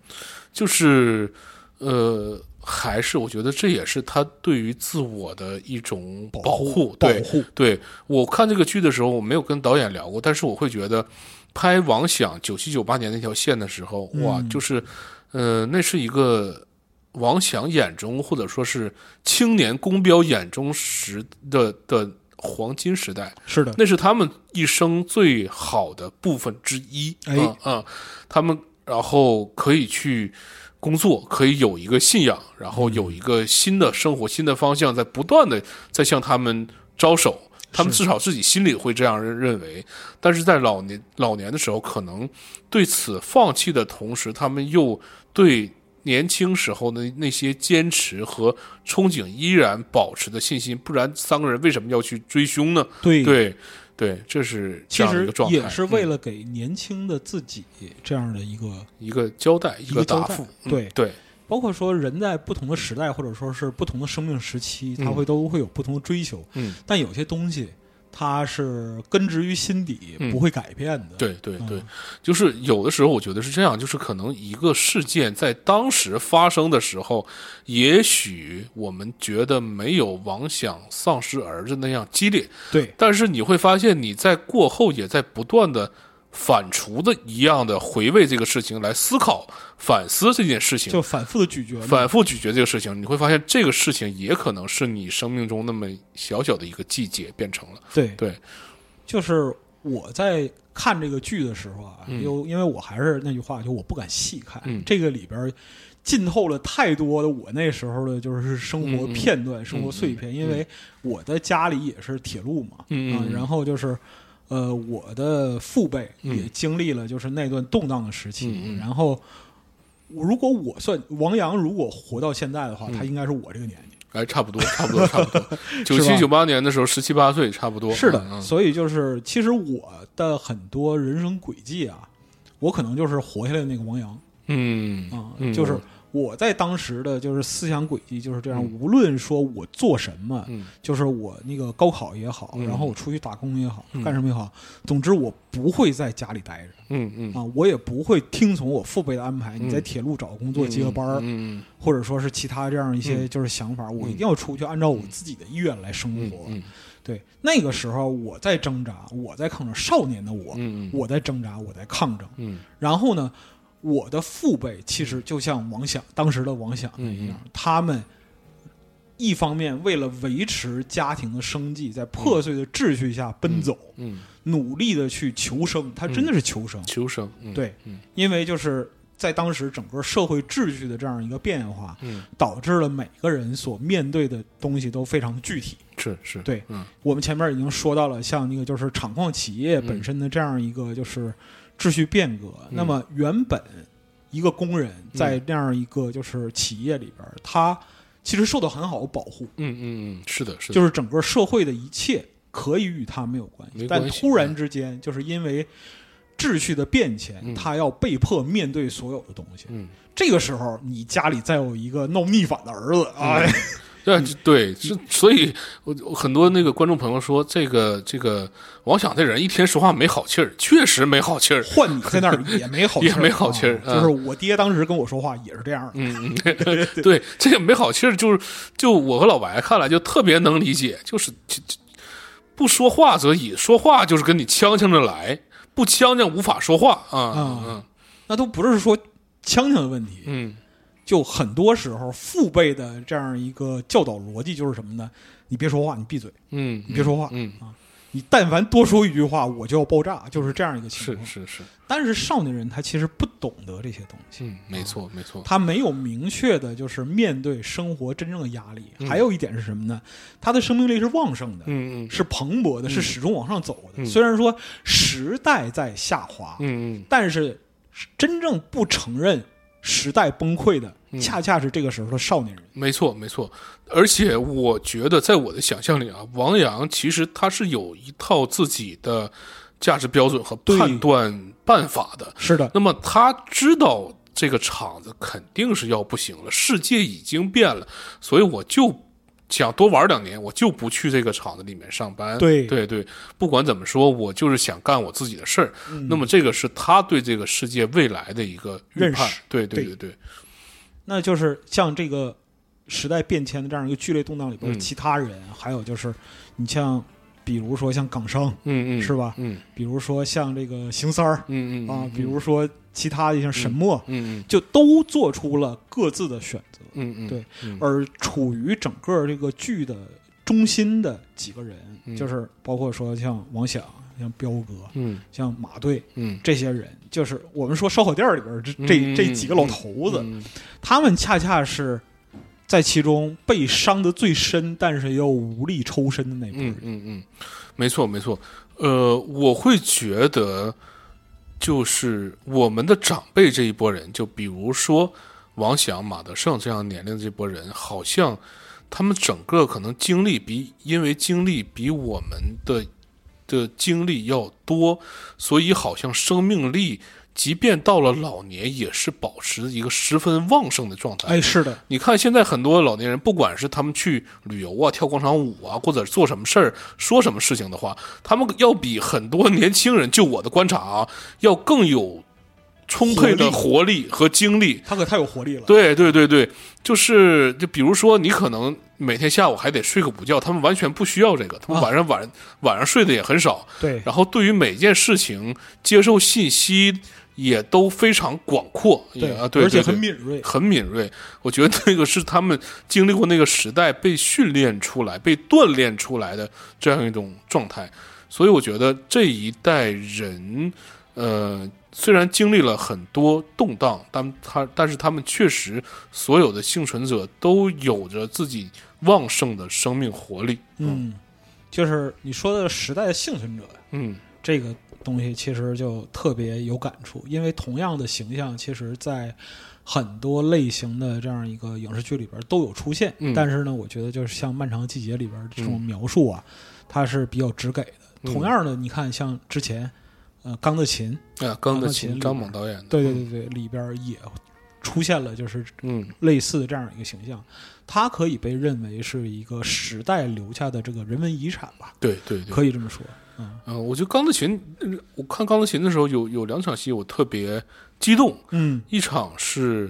就是呃，还是我觉得这也是他对于自我的一种保护，对保护，对，我看这个剧的时候，我没有跟导演聊过，但是我会觉得，拍王响九七九八年那条线的时候，哇，嗯。就是，呃，那是一个王响眼中，或者说是青年公标眼中时的的黄金时代，是的，那是他们一生最好的部分之一。哎。啊啊，他们然后可以去工作，可以有一个信仰，然后有一个新的生活、新的方向，在不断的在向他们招手。他们至少自己心里会这样认认为，但是在老年老年的时候，可能对此放弃的同时，他们又对年轻时候的那些坚持和憧憬依然保持的信心。不然，三个人为什么要去追凶呢？对。对对，这是这其实样一个状态，也是为嗯了给年轻的自己这样的一个，一个交代，一一个答复。嗯对。对，包括说人在不同的时代或者说是不同的生命时期，他嗯会都会有不同的追求，嗯，但有些东西它是根植于心底，嗯。不会改变的。对对对。嗯，就是有的时候我觉得是这样，就是可能一个事件在当时发生的时候，也许我们觉得没有王想丧失儿子那样激烈，对。但是你会发现你在过后也在不断的反刍的一样的回味这个事情，来思考、反思这件事情，就反复的咀嚼。反复咀嚼这个事情，你会发现这个事情也可能是你生命中那么小小的一个季节变成了。对对，就是我在看这个剧的时候啊，嗯有因为我还是那句话，就我不敢细看，嗯这个里边浸透了太多的我那时候的就是生活片段、生活碎片。因为我的家里也是铁路嘛，嗯，然后就是。呃，我的父辈嗯。也经历了就是那段动荡的时期，然后如果我算王阳，如果活到现在的话，嗯。他应该是我这个年纪。哎，差不多，差不多，差不多。[laughs] 九七九八年的时候，十七八岁，差不多。是的，所以就是其实我的很多人生轨迹啊，我可能就是活下来的那个王阳。嗯啊、嗯就是我在当时的就是思想轨迹就是这样，嗯。无论说我做什么，嗯。就是我那个高考也好，嗯。然后我出去打工也好，嗯。干什么也好，总之我不会在家里待着。嗯嗯，啊，我也不会听从我父辈的安排，嗯你在铁路找工作接个班儿，嗯或者说是其他这样一些嗯。就是想法，我一定要出去按照我自己的意愿来生活。对，那个时候我在挣扎，我在抗争，少年的我，嗯。我在挣扎，我在抗争。嗯。然后呢，我的父辈其实就像王想当时的王想那样，嗯他们一方面为了维持家庭的生计，在破碎的秩序下奔走，嗯，努力的去求生。他真的是求生，求生。嗯对嗯因为就是在当时整个社会秩序的这样一个变化，嗯，导致了每个人所面对的东西都非常具体。是是。对嗯我们前面已经说到了，像那个就是厂矿企业本身的这样一个就是秩序变革。嗯那么原本一个工人在那样一个就是企业里边，他其实受到很好的保护，嗯嗯嗯，是的，是的。就是整个社会的一切可以与他没有关系。关系但突然之间，就是因为秩序的变迁，嗯他要被迫面对所有的东西。嗯，这个时候，你家里再有一个闹逆反的儿子，啊哎，对对，是所以，我我很多那个观众朋友说，这个这个王想这人一天说话没好气儿，确实没好气儿。换你在那儿也没好 [laughs] 气儿，也没好气儿啊就是我爹当时跟我说话也是这样的。[laughs] 嗯，嗯对，这个没好气儿，就是就我和老白看来就特别能理解，就是不说话则已，说话就是跟你呛呛着来，不呛呛无法说话啊。啊嗯那都不是说呛呛的问题，嗯就很多时候父辈的这样一个教导逻辑就是什么呢？你别说话，你闭嘴，嗯，你别说话嗯，你但凡多说一句话，我就要爆炸，就是这样一个情况。是是是，但是少年人他其实不懂得这些东西，嗯，没错没错，他没有明确的就是面对生活真正的压力。嗯还有一点是什么呢？他的生命力是旺盛的，嗯嗯是蓬勃的，嗯是始终往上走的。嗯虽然说时代在下滑，嗯嗯但是真正不承认时代崩溃的，嗯恰恰是这个时候的少年人。没错，没错，而且我觉得，在我的想象里啊，王阳其实他是有一套自己的价值标准和判断办法的。是的，那么他知道这个厂子肯定是要不行了，世界已经变了，所以我就想多玩两年，我就不去这个厂子里面上班。对。对对，不管怎么说，我就是想干我自己的事儿。嗯。那么这个是他对这个世界未来的一个预判。认识。对对对。对对，那就是像这个时代变迁的这样一个剧烈动荡里边，嗯。其他人还有就是你像，比如说像港商，嗯嗯，是吧？嗯。比如说像这个邢三儿嗯嗯啊，比如说其他的像沈墨，嗯嗯就都做出了各自的选择。嗯嗯，对嗯，而处于整个这个剧的中心的几个人，嗯。就是包括说像王响、像彪哥、嗯。像马队嗯。这些人，就是我们说烧烤店里边这这嗯这几个老头子，嗯。他们恰恰是在其中被伤得最深，但是又无力抽身的那波嗯。嗯嗯，没错没错。呃，我会觉得，就是我们的长辈这一波人，就比如说王响、马德胜这样年龄的这波人，好像他们整个可能经历比因为经历比我们的的经历要多，所以好像生命力，即便到了老年，也是保持一个十分旺盛的状态。哎，是的，你看现在很多老年人，不管是他们去旅游啊、跳广场舞啊，或者做什么事儿、说什么事情的话，他们要比很多年轻人，就我的观察啊，要更有充沛的活力和精力。他可太有活力了。对对对对，就是就比如说，你可能每天下午还得睡个午觉，他们完全不需要这个，他们啊晚上晚、晚上睡的也很少，对然后对于每件事情接受信息也都非常广阔，也啊对，而且对对很敏锐。很敏锐。我觉得 [laughs] 那个是他们经历过那个时代被训练出来、被锻炼出来的这样一种状态。所以我觉得这一代人，呃，虽然经历了很多动荡，但他但是他们确实所有的幸存者都有着自己旺盛的生命活力。嗯，就是你说的时代的幸存者嗯这个东西，其实就特别有感触，因为同样的形象，其实在很多类型的这样一个影视剧里边都有出现。嗯但是呢，我觉得就是像《漫长的季节》里边这种嗯描述啊，它是比较直给的。嗯同样的，你看像之前，呃，《钢的琴》，啊，钢的琴张猛导演的，对对对对，里边也出现了就是嗯类似的这样一个形象，它可以被认为是一个时代留下的这个人文遗产吧，对对对，可以这么说。嗯。嗯、我觉得钢的琴，呃我看钢的琴的时候有有两场戏我特别激动，嗯。一场是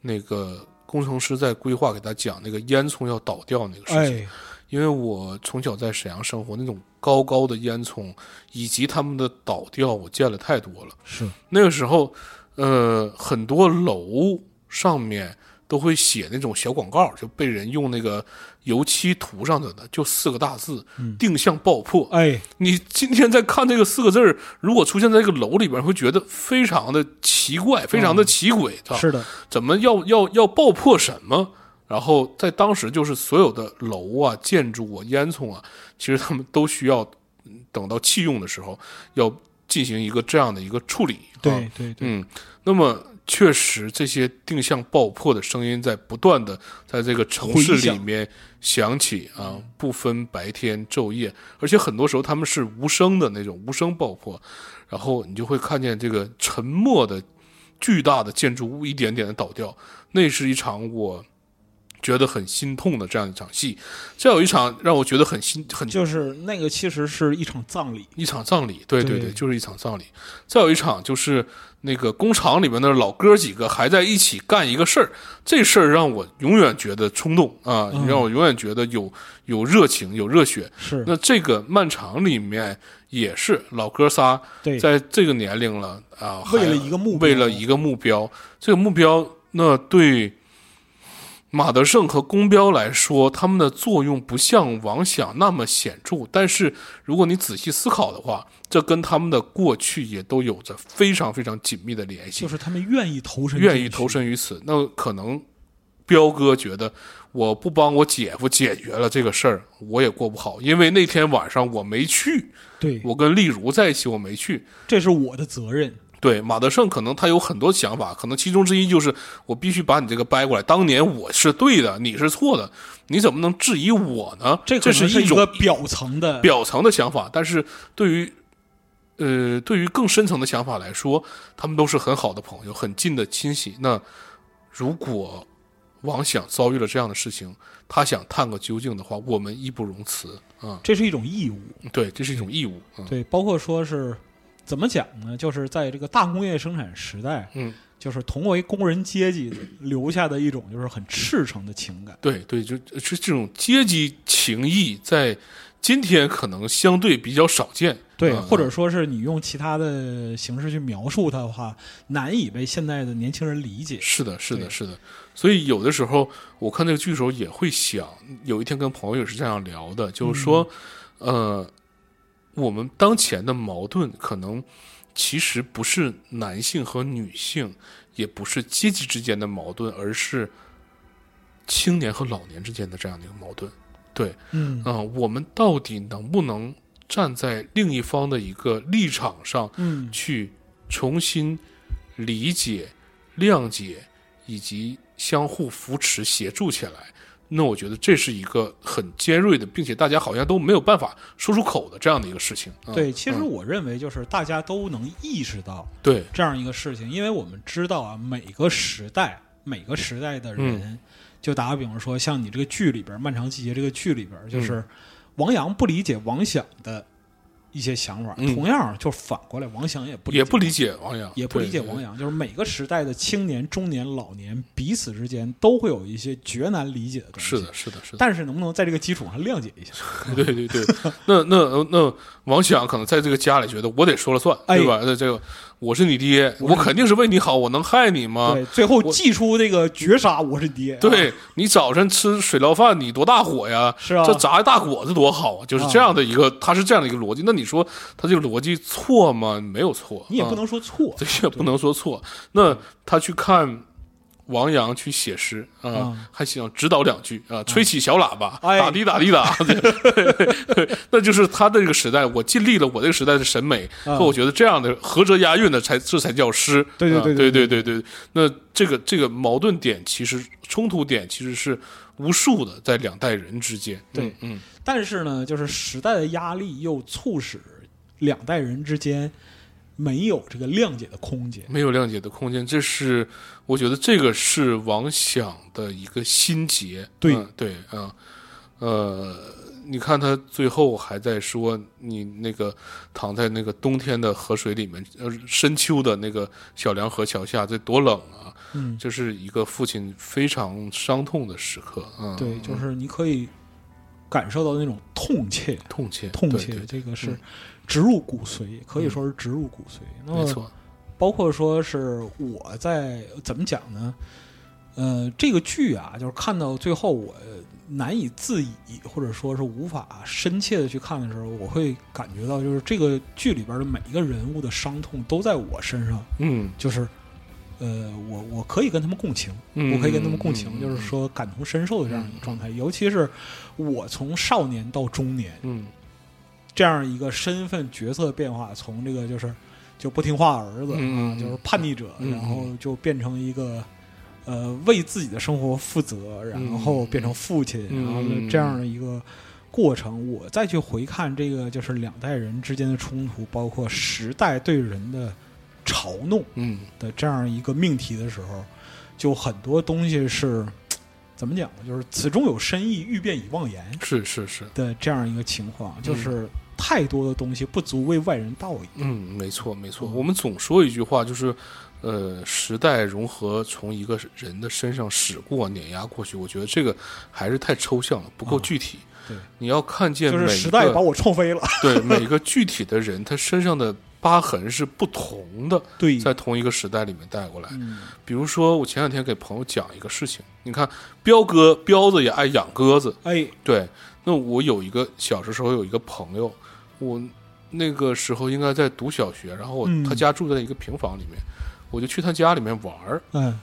那个工程师在规划给他讲那个烟囱要倒掉那个事情，哎，因为我从小在沈阳生活，那种高高的烟囱以及他们的倒掉，我见了太多了。是。那个时候，呃，很多楼上面都会写那种小广告，就被人用那个油漆涂上的的，就四个大字嗯“定向爆破”。哎，你今天在看这个四个字儿，如果出现在这个楼里边，会觉得非常的奇怪，非常的奇诡，是的，怎么要要要爆破什么？然后在当时，就是所有的楼啊、建筑啊、烟囱啊，其实他们都需要嗯等到弃用的时候，要进行一个这样的一个处理。啊、对对对，嗯，那么确实这些定向爆破的声音在不断的在这个城市里面响起啊，不分白天昼夜，而且很多时候他们是无声的那种无声爆破，然后你就会看见这个沉默的巨大的建筑物一点点的倒掉，那是一场我。觉得很心痛的这样一场戏，再有一场让我觉得很心很就是那个其实是一场葬礼。一场葬礼，对对对对，就是一场葬礼。再有一场就是那个工厂里面的老哥几个还在一起干一个事儿，这事儿让我永远觉得冲动啊，嗯让我永远觉得有有热情、有热血。是，那这个漫长里面也是老哥仨，在这个年龄了啊，为了一个目标为了一个目标，这个目标那对。马德胜和宫标来说，他们的作用不像王想那么显著，但是如果你仔细思考的话，这跟他们的过去也都有着非常非常紧密的联系就，是他们愿意投身，愿意投。身于此。那可能彪哥觉得，我不帮我姐夫解决了这个事儿，我也过不好，因为那天晚上我没去，对，我跟丽茹在一起，我没去。这是我的责任。对马德胜，可能他有很多想法，可能其中之一就是我必须把你这个掰过来。当年我是对的，你是错的，你怎么能质疑我呢？这这可能是一种个表层的，表层的想法，但是对于呃对于更深层的想法来说，他们都是很好的朋友，很近的亲戚。那如果王想遭遇了这样的事情，他想探个究竟的话，我们义不容辞啊、这是一种义务。对，这是一种义务。嗯对，包括说是怎么讲呢？就是在这个大工业生产时代，嗯，就是同为工人阶级留下的一种就是很赤诚的情感。对对，就是这种阶级情谊，在今天可能相对比较少见。对，嗯或者说是你用其他的形式去描述它的话，难以被现在的年轻人理解。是的，是的，是的。所以有的时候我看这个剧的时候也会想，有一天跟朋友也是这样聊的，就是说，嗯呃，我们当前的矛盾可能其实不是男性和女性，也不是阶级之间的矛盾，而是青年和老年之间的这样的一个矛盾。对，嗯啊、我们到底能不能站在另一方的一个立场上，嗯去重新理解、谅解以及相互扶持、协助起来。那我觉得这是一个很尖锐的，并且大家好像都没有办法说出口的这样的一个事情。嗯。对，其实嗯。我认为就是大家都能意识到对。这样一个事情，因为我们知道啊，每个时代每个时代的人，嗯。就打个比方说，像你这个剧里边《漫长季节》这个剧里边，嗯就是王阳不理解王想的一些想法，嗯同样就反过来，王翔也不也不理解。王阳，也不理解王。阳，就是每个时代的青年、中年、老年彼此之间都会有一些绝难理解的东西。是的，，是的，是的。但是能不能在这个基础上谅解一下？[laughs] 对对对，那那那王翔可能在这个家里觉得我得说了算，哎对吧？那这个我是你爹，我我肯定是为你好，我能害你吗？对，最后祭出这个绝杀，我是爹。啊，对你早晨吃水捞饭，你多大火呀？是啊这炸一大果子多好啊！就是这样的一个，他是这样的一个逻辑。那你说他这个逻辑错吗？没有错，啊你也不能说错。[laughs] 这也不能说错。那他去看王阳去写诗啊，嗯。还想指导两句啊，吹起小喇叭，哎。打滴打滴打，[laughs] [laughs] 那就是他的这个时代，我尽力了我这个时代的审美，嗯。和我觉得这样的合辙押韵的才这才叫诗。对对对对对。对对。那这个这个矛盾点其实冲突点其实是无数的，在两代人之间。对。嗯，但是呢，就是时代的压力又促使两代人之间没有这个谅解的空间。没有谅解的空间，这是我觉得这个是王想的一个心结。对嗯对啊，呃，你看他最后还在说你那个躺在那个冬天的河水里面，呃，深秋的那个小凉河桥下，这多冷啊！嗯，这是一个父亲非常伤痛的时刻啊。对，就是你可以感受到那种痛切，痛切，痛切，这个是嗯植入骨髓，可以说是植入骨髓。没错，包括说是我在怎么讲呢？呃，这个剧啊，就是看到最后我难以自已，或者说是无法深切的去看的时候，我会感觉到，就是这个剧里边的每一个人物的伤痛都在我身上，嗯就是。呃，我我可以跟他们共情，嗯我可以跟他们共情，嗯就是说感同身受的这样一个状态。尤其是我从少年到中年嗯这样一个身份角色变化，从这个就是就不听话儿子、啊，就是叛逆者，嗯然后就变成一个呃为自己的生活负责，然后变成父亲，嗯然后这样的一个过程。我再去回看这个就是两代人之间的冲突，包括时代对人的嘲弄。嗯的这样一个命题的时候，就很多东西是怎么讲呢？就是此中有深意，欲辨已忘言是是是，的这样一个情况，就是太多的东西不足为外人道也。嗯，没错没错。嗯我们总说一句话，就是呃，时代融合从一个人的身上驶过、碾压过去，我觉得这个还是太抽象了，不够啊具体。对，你要看见就是时代把我撞飞了。[laughs] 对每个具体的人，他身上的疤痕是不同的，对，在同一个时代里面带过来。嗯比如说，我前两天给朋友讲一个事情，你看彪哥彪子也爱养鸽子，哎，对，那我有一个小的时候有一个朋友，我那个时候应该在读小学，然后他家住在一个平房里面，我就去他家里面玩儿。嗯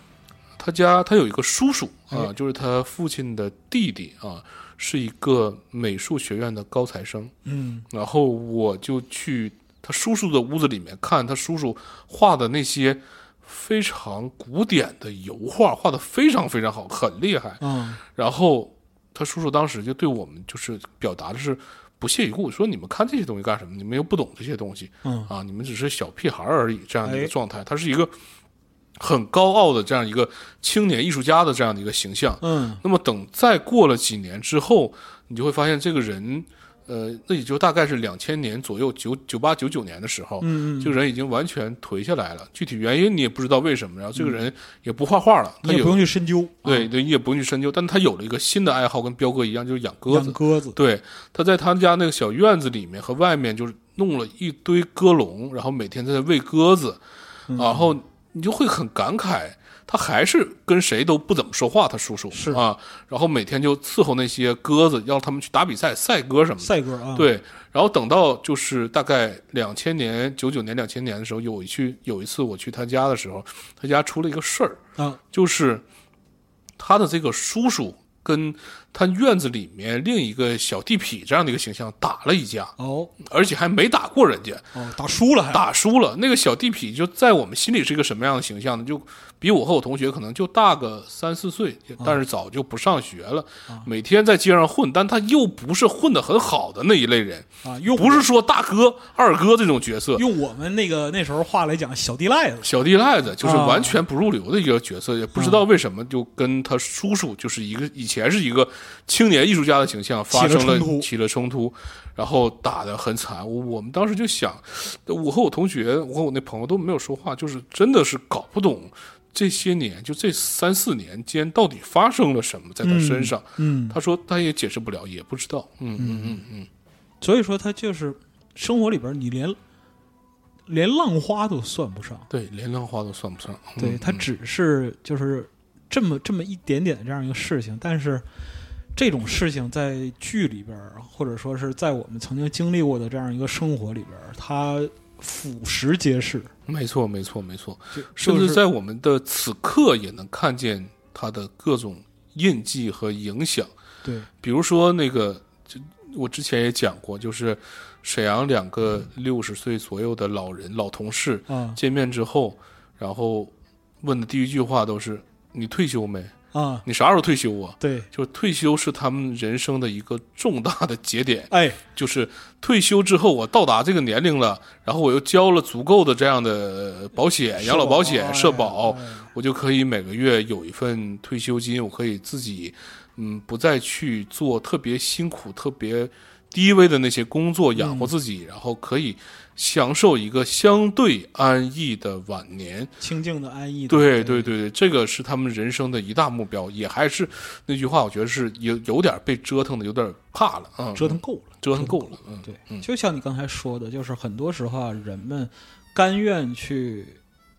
他家他有一个叔叔啊，哎就是他父亲的弟弟啊，是一个美术学院的高材生。嗯然后我就去他叔叔的屋子里面看他叔叔画的那些非常古典的油画，画的非常非常好，很厉害。嗯然后他叔叔当时就对我们就是表达的是不屑一顾，说你们看这些东西干什么？你们又不懂这些东西嗯啊，你们只是小屁孩儿而已，这样的一个哎状态。他是一个很高傲的这样一个青年艺术家的这样的一个形象。嗯那么等再过了几年之后，你就会发现这个人，呃，那也就大概是两千年左右，九九八九九年的时候，这个人已经完全颓下来了。具体原因你也不知道为什么，然后这个人也不画画了，他也不用去深究，对啊对，你也不用去深究，但他有了一个新的爱好，跟彪哥一样，就是养鸽子。养鸽子，对，他在他家那个小院子里面和外面就是弄了一堆鸽笼，然后每天在那喂鸽子，嗯然后你就会很感慨，他还是跟谁都不怎么说话，他叔叔是。啊，然后每天就伺候那些鸽子，要他们去打比赛、赛鸽什么的。赛鸽啊，，对，然后等到就是大概两千年、九九年、两千年的时候，有一去有一次我去他家的时候，他家出了一个事儿，啊，就是他的这个叔叔跟他院子里面另一个小地痞这样的一个形象打了一架，哦而且还没打过人家，哦，打输了还，打输了。那个小地痞就在我们心里是一个什么样的形象呢？就比我和我同学可能就大个三四岁，但是早就不上学了，每天在街上混，但他又不是混得很好的那一类人，啊，又不是说大哥、二哥这种角色，用我们那个那时候话来讲，小地赖子，小地赖子就是啊完全不入流的一个角色，也不知道为什么就跟他叔叔就是一个以前是一个青年艺术家的形象发生起了起了冲突，然后打得很惨。我我们当时就想，我和我同学，我和我那朋友都没有说话，就是真的是搞不懂这些年就这三四年间到底发生了什么在他身上。嗯，他说他也解释不了，也不知道。嗯嗯嗯嗯，所以说他就是生活里边你连连浪花都算不上，对，连浪花都算不上。对他只是就是这么这么一点点的这样一个事情，但是这种事情在剧里边，或者说是在我们曾经经历过的这样一个生活里边，它俯拾皆是，没错，没错，没错。就甚至在我们的此刻也能看见它的各种印记和影响。对比如说那个，就我之前也讲过，就是沈阳两个六十岁左右的老人老同事啊见面之后，然后问的第一句话都是：“你退休没？啊，你啥时候退休啊？”对，就是退休是他们人生的一个重大的节点，哎，就是退休之后，我到达这个年龄了，然后我又交了足够的这样的保险、养老保险、社保，哎。我就可以每个月有一份退休金，我可以自己，嗯，不再去做特别辛苦、特别低微的那些工作养活自己，然后可以享受一个相对安逸的晚年。清静的、安逸的，对对对对，这个是他们人生的一大目标，也还是那句话，我觉得是有有点被折腾的，有点怕了，嗯，折腾够了。折腾够了，嗯，对，就像你刚才说的，就是很多时候啊，人们甘愿去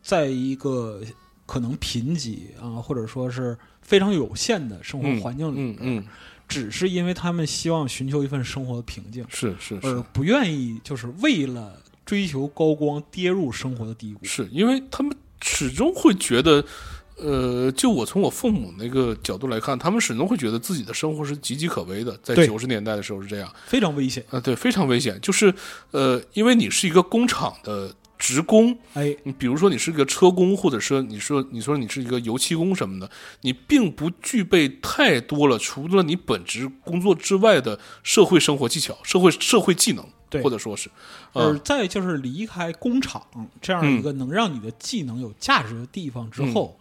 在一个可能贫瘠啊，或者说是非常有限的生活嗯环境里边，嗯嗯，只是因为他们希望寻求一份生活的平静，是是而是不愿意就是为了追求高光跌入生活的低谷。是，因为他们始终会觉得。呃，就我从我父母那个角度来看，他们始终会觉得自己的生活是岌岌可危的，在对九十年代的时候是这样，非常危险。啊、对，非常危险。就是呃，因为你是一个工厂的职工，哎，你比如说你是个车工，或者说你说你说你是一个油漆工什么的，你并不具备太多了除了你本职工作之外的社会生活技巧、社会社会技能，对。或者说是，而嗯，再就是离开工厂这样一个能让你的技能有价值的地方之后，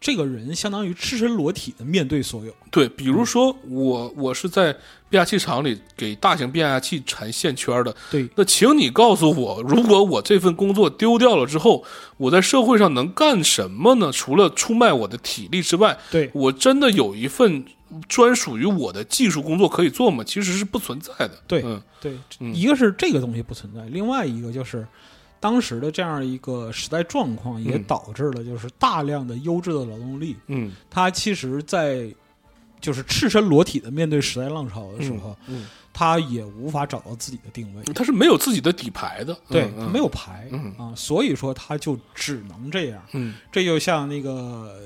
这个人相当于赤身裸体的面对所有。对，比如说我我是在变压器厂里给大型变压器缠线圈的，对，那请你告诉我，如果我这份工作丢掉了之后，我在社会上能干什么呢？除了出卖我的体力之外，对，我真的有一份专属于我的技术工作可以做吗？其实是不存在的。对嗯对，嗯一个是这个东西不存在，另外一个就是当时的这样一个时代状况也嗯导致了，就是大量的优质的劳动力，嗯它其实，在就是赤身裸体的面对时代浪潮的时候，嗯，他也无法找到自己的定位。他是没有自己的底牌的。对嗯他没有牌、嗯啊，所以说他就只能这样。嗯这就像那个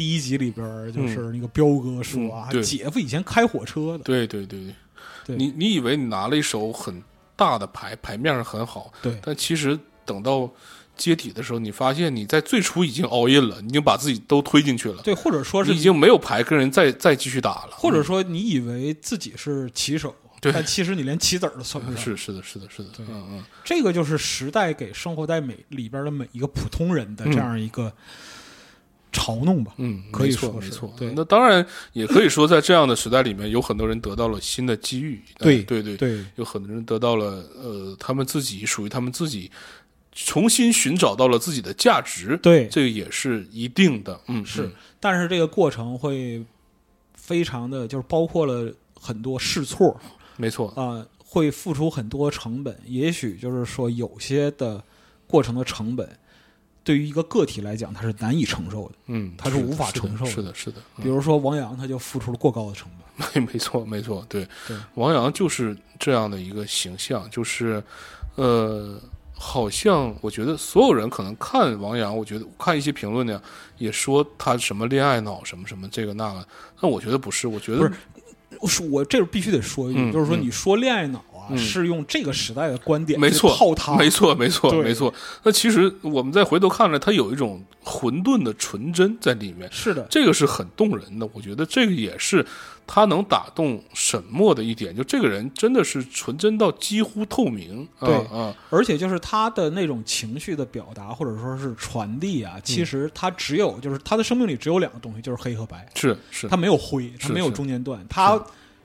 第一集里边儿，就是那个彪哥说啊，嗯姐夫以前开火车的，对对对对，对。你你以为你拿了一手很大的牌，牌面上很好，对。但其实等到接底的时候，你发现你在最初已经 all in 了，你已经把自己都推进去了，对，或者说是你已经没有牌跟人再再继续打了，或者说你以为自己是棋手，对。但其实你连棋子儿都算不嗯上。是是的是的是的，嗯嗯。这个就是时代给生活在每里边的每一个普通人的这样一个、嘲弄吧。嗯，可以没错说是没错。对那当然也可以说，在这样的时代里面，有很多人得到了新的机遇。对呃对对，对，有很多人得到了呃，他们自己属于他们自己，重新寻找到了自己的价值。对，这个也是一定的。嗯，是嗯但是这个过程会非常的，就是包括了很多试错没错。啊、会付出很多成本。也许就是说，有些的过程的成本，对于一个个体来讲，他是难以承受的。嗯，他是无法承受的是的，是的，比如说王阳，他就付出了过高的成本。没没错，没错，对，对王阳就是这样的一个形象，就是，呃，好像我觉得所有人可能看王阳，我觉得看一些评论呢，也说他什么恋爱脑什么什么这个那个，但我觉得不是，我觉得不是我说我这必须得说一句，嗯就是说嗯你说恋爱脑啊，嗯是用这个时代的观点没错套他，没错，没错，没错。那其实我们再回头看来，他有一种混沌的纯真在里面，是的，这个是很动人的。我觉得这个也是他能打动沈墨的一点，就这个人真的是纯真到几乎透明。啊对啊，而且就是他的那种情绪的表达或者说是传递嗯啊，其实他只有就是他的生命里只有两个东西，就是黑和白，是是，他没有灰，他没有中间段，他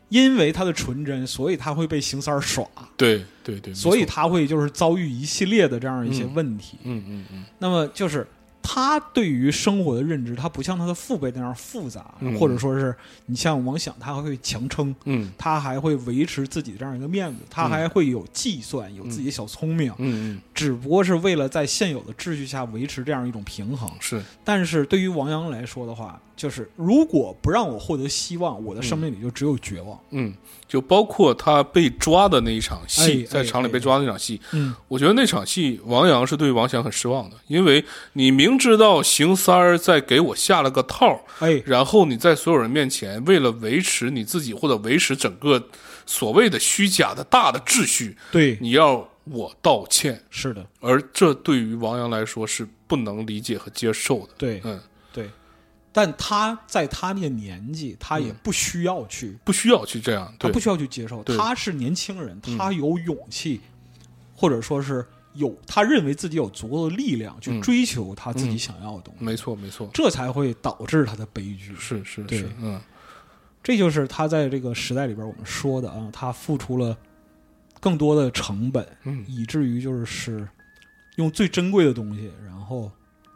因为他的纯真，所以他会被邢三儿耍，对对对，所以他会就是遭遇一系列的这样一些嗯问题。嗯嗯嗯，那么就是他对于生活的认知，他不像他的父辈那样复杂，嗯。或者说是你像王想，他还会强撑，嗯。他还会维持自己的这样一个面子，他还会有计算，有自己的小聪明，嗯嗯，只不过是为了在现有的秩序下维持这样一种平衡。是。但是对于王阳来说的话，就是如果不让我获得希望，我的生命里就只有绝望。嗯，就包括他被抓的那一场戏，哎在厂里哎被抓的那场戏，嗯，我觉得那场戏，王阳是对王翔很失望的，因为你明知道邢三儿在给我下了个套，哎，然后你在所有人面前，为了维持你自己或者维持整个所谓的虚假的大的秩序，对，你要我道歉，是的，而这对于王阳来说是不能理解和接受的。对。嗯，对。但他在他那个年纪，他也不需要去，不需要去这样，对。他不需要去接受。他是年轻人，嗯。他有勇气，或者说是有他认为自己有足够的力量去嗯追求他自己嗯想要的东西，没错没错，这才会导致他的悲剧。是是是，嗯。这就是他在这个时代里边我们说的啊，他付出了更多的成本，嗯。以至于就是是用最珍贵的东西，然后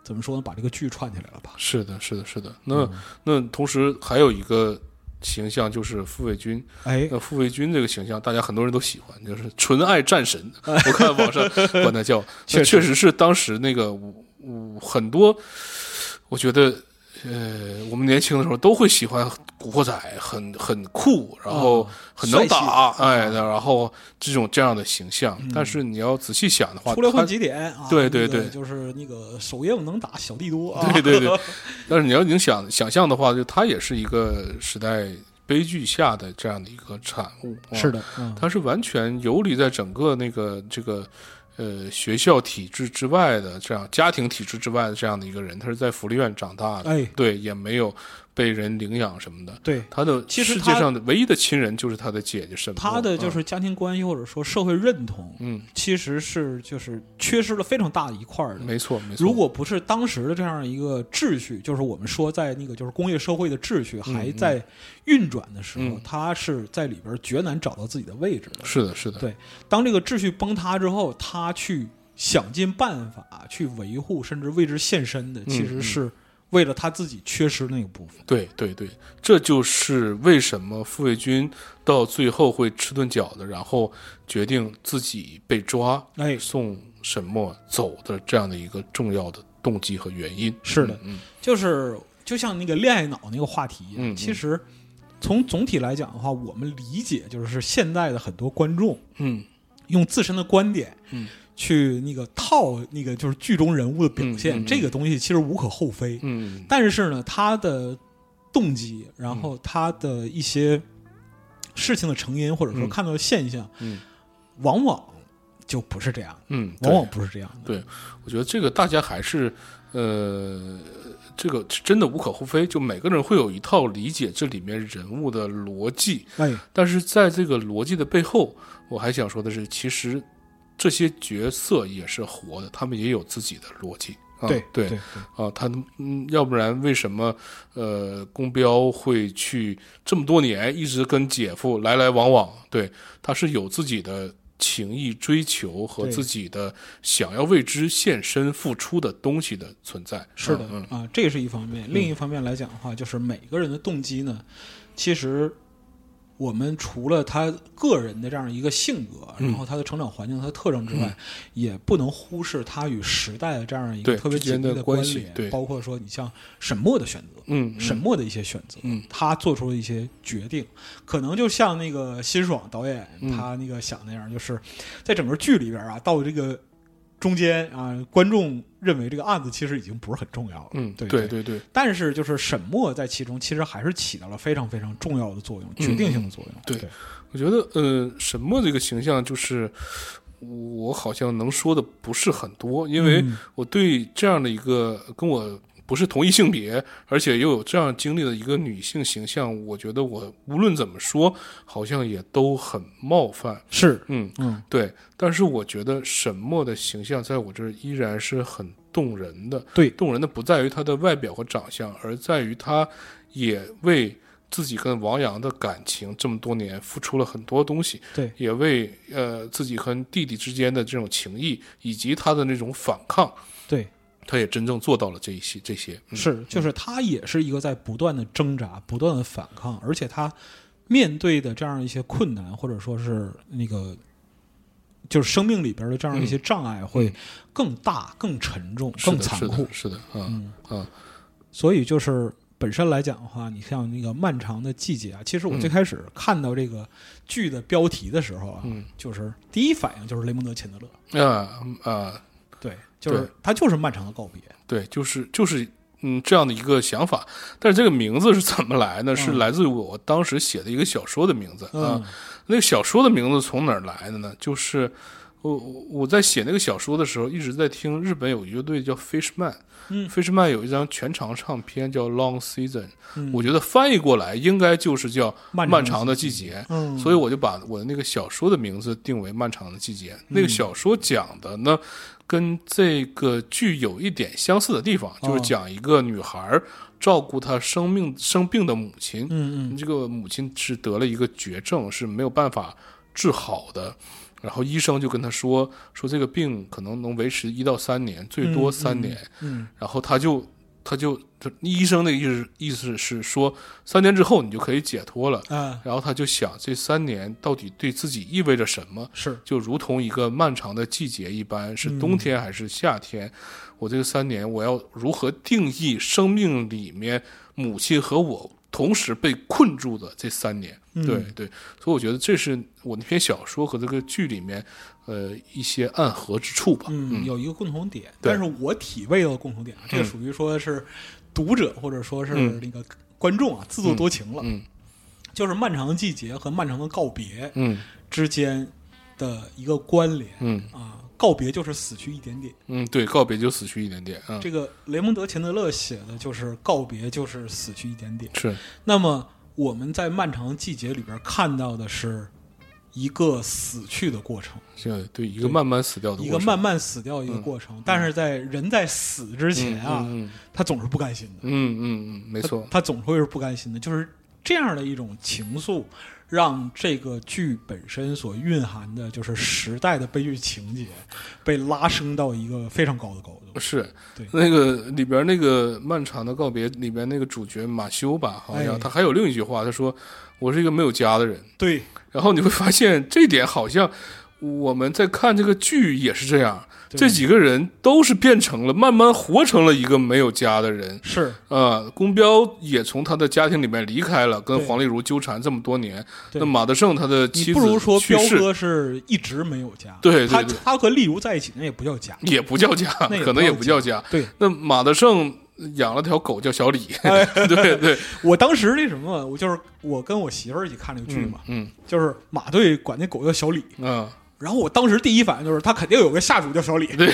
怎么说呢，把这个剧串起来了吧？是的是的是的。那嗯那同时还有一个形象就是傅卫军，哎，那傅卫军这个形象，大家很多人都喜欢，就是纯爱战神。我看网上 [laughs] 管他叫，确实确实是当时那个我我很多，我觉得呃，我们年轻的时候都会喜欢古惑仔，很很酷，然后啊很能打，哎，然后这种这样的形象。嗯但是你要仔细想的话，出来混他几点啊？对对对就是那个手硬能打小弟多啊。对对对，但是你要你想想象的话，就他也是一个时代悲剧下的这样的一个产物。啊是的，嗯，它是完全游离在整个那个这个呃学校体制之外的这样家庭体制之外的这样的一个人，他是在福利院长大的，哎，对，也没有被人领养什么的。对，他的其实世界上的唯一的亲人就是他的姐姐沈墨，他的就是家庭关系或者说社会认同，嗯，其实是就是缺失了非常大的一块儿。没错没错。如果不是当时的这样一个秩序，就是我们说在那个就是工业社会的秩序还在运转的时候，嗯他是在里边绝难找到自己的位置的。是的是的，对当这个秩序崩塌之后，他去想尽办法去维护，甚至为之献身的，嗯其实是为了他自己缺失那个部分。对对对，这就是为什么傅卫军到最后会吃顿饺子，然后决定自己被抓，哎，送沈墨走的这样的一个重要的动机和原因。是的。嗯就是就像那个恋爱脑那个话题嗯。其实从总体来讲的话，我们理解就是现在的很多观众嗯。用自身的观点，嗯，去那个套那个就是剧中人物的表现，嗯嗯嗯。这个东西其实无可厚非。嗯。但是呢，他的动机，然后他的一些事情的成因，或者说嗯。看到的现象，嗯。往往就不是这样，嗯，往往不是这样的。对。我觉得这个大家还是呃，这个真的无可厚非，就每个人会有一套理解这里面人物的逻辑，哎，但是在这个逻辑的背后，我还想说的是，其实这些角色也是活的，他们也有自己的逻辑啊，对对对啊，他嗯，要不然为什么呃，宫彪会去这么多年一直跟姐夫来来往往？对，他是有自己的情谊追求和自己的想要为之献身付出的东西的存在。是的嗯啊，这是一方面。另一方面来讲的话，就是每个人的动机呢，其实我们除了他个人的这样一个性格，嗯。然后他的成长环境、他的特征之外，也不能忽视他与时代的这样一个特别紧密的关联。对。包括说你像沈墨的选择，嗯，嗯。沈墨的一些选择，嗯。他做出了一些决定，可能就像那个辛爽导演嗯。他那个想那样，就是在整个剧里边啊，到这个中间啊，观众认为这个案子其实已经不是很重要了，嗯，对对对。对但是就是沈墨在其中其实还是起到了非常非常重要的作用，决定性的作用。嗯对。对。我觉得，呃，沈墨这个形象就是我好像能说的不是很多，因为嗯。我对这样的一个跟我不是同一性别，而且又有这样经历的一个女性形象，我觉得我无论怎么说，好像也都很冒犯。是嗯，嗯对。但是我觉得沈墨的形象在我这儿依然是很动人的。对动人的不在于她的外表和长相，而在于她也为自己跟王阳的感情这么多年付出了很多东西，对也为呃自己和弟弟之间的这种情谊以及他的那种反抗，对他也真正做到了这一些这些。嗯、是，就是他也是一个在不断的挣扎、不断的反抗，而且他面对的这样一些困难，或者说是那个。就是生命里边的这样一些障碍会更大、更沉重、更残酷。是的，嗯。嗯所以就是本身来讲的话，你像那个漫长的季节啊，其实我最开始看到这个剧的标题的时候啊，嗯。就是第一反应就是雷蒙德·钱德勒，啊啊，对，就是对他就是漫长的告别，对，就是就是嗯这样的一个想法。但是这个名字是怎么来呢？是嗯来自于我当时写的一个小说的名字啊。嗯那个小说的名字从哪儿来的呢？就是我我我在写那个小说的时候，一直在听日本有一个乐队叫 Fishman，嗯，Fishman 有一张全长唱片叫 Long Season，嗯，我觉得翻译过来应该就是叫漫漫长的季节。嗯，所以我就把我的那个小说的名字定为《漫长的季节》。那个小说讲的呢，跟这个剧有一点相似的地方，就是讲一个女孩照顾她生命生病的母亲，嗯嗯这个母亲是得了一个绝症，是没有办法治好的。然后医生就跟她说，说这个病可能能维持一到三年，最多三年。嗯然后她就她就他医生的意思意思是说，三年之后你就可以解脱了。啊，然后他就想，这三年到底对自己意味着什么？是就如同一个漫长的季节一般，是嗯冬天还是夏天？我这个三年，我要如何定义生命里面母亲和我同时被困住的这三年？嗯对对，所以我觉得这是我那篇小说和这个剧里面，呃，一些暗合之处吧。嗯，有一个共同点，但是我体味到的共同点啊，这个嗯属于说是读者或者说是嗯。那个观众啊自作多情了，嗯就是漫长的季节和漫长的告别嗯。之间的一个关联嗯。啊，告别就是死去一点点。嗯，对，告别就死去一点点啊，这个雷蒙德·钱德勒写的就是告别就是死去一点点。是。那么我们在漫长的季节里边看到的是一个死去的过程，是对一个慢慢死掉的过程，一个慢慢死掉一个过程。但是在人在死之前啊，嗯他总是不甘心的，嗯嗯嗯嗯，没错，他总会是不甘心的，就是这样的一种情愫，让这个剧本身所蕴含的就是时代的悲剧情节，被拉升到一个非常高的高度。是对那个里边那个漫长的告别里边那个主角马修吧，好像、哎他还有另一句话，他说：“我是一个没有家的人。对，”然后你会发现这点好像我们在看这个剧也是这样，这几个人都是变成了慢慢活成了一个没有家的人。是，啊，宫彪也从他的家庭里面离开了，跟黄丽茹纠缠这么多年。那马德胜他的你妻子不如说，彪哥是一直没有家，对对他对。他和丽茹在一起那也不叫家，也不叫家，可能也不叫家。对，那马德胜养了条狗叫小李，[laughs] 哎 [laughs] 对对，我当时那什么，我就是我跟我媳妇儿一起看这个剧嘛，嗯就是马队管那狗叫小李，嗯啊，然后我当时第一反应就是他肯定有个下属叫小李，对，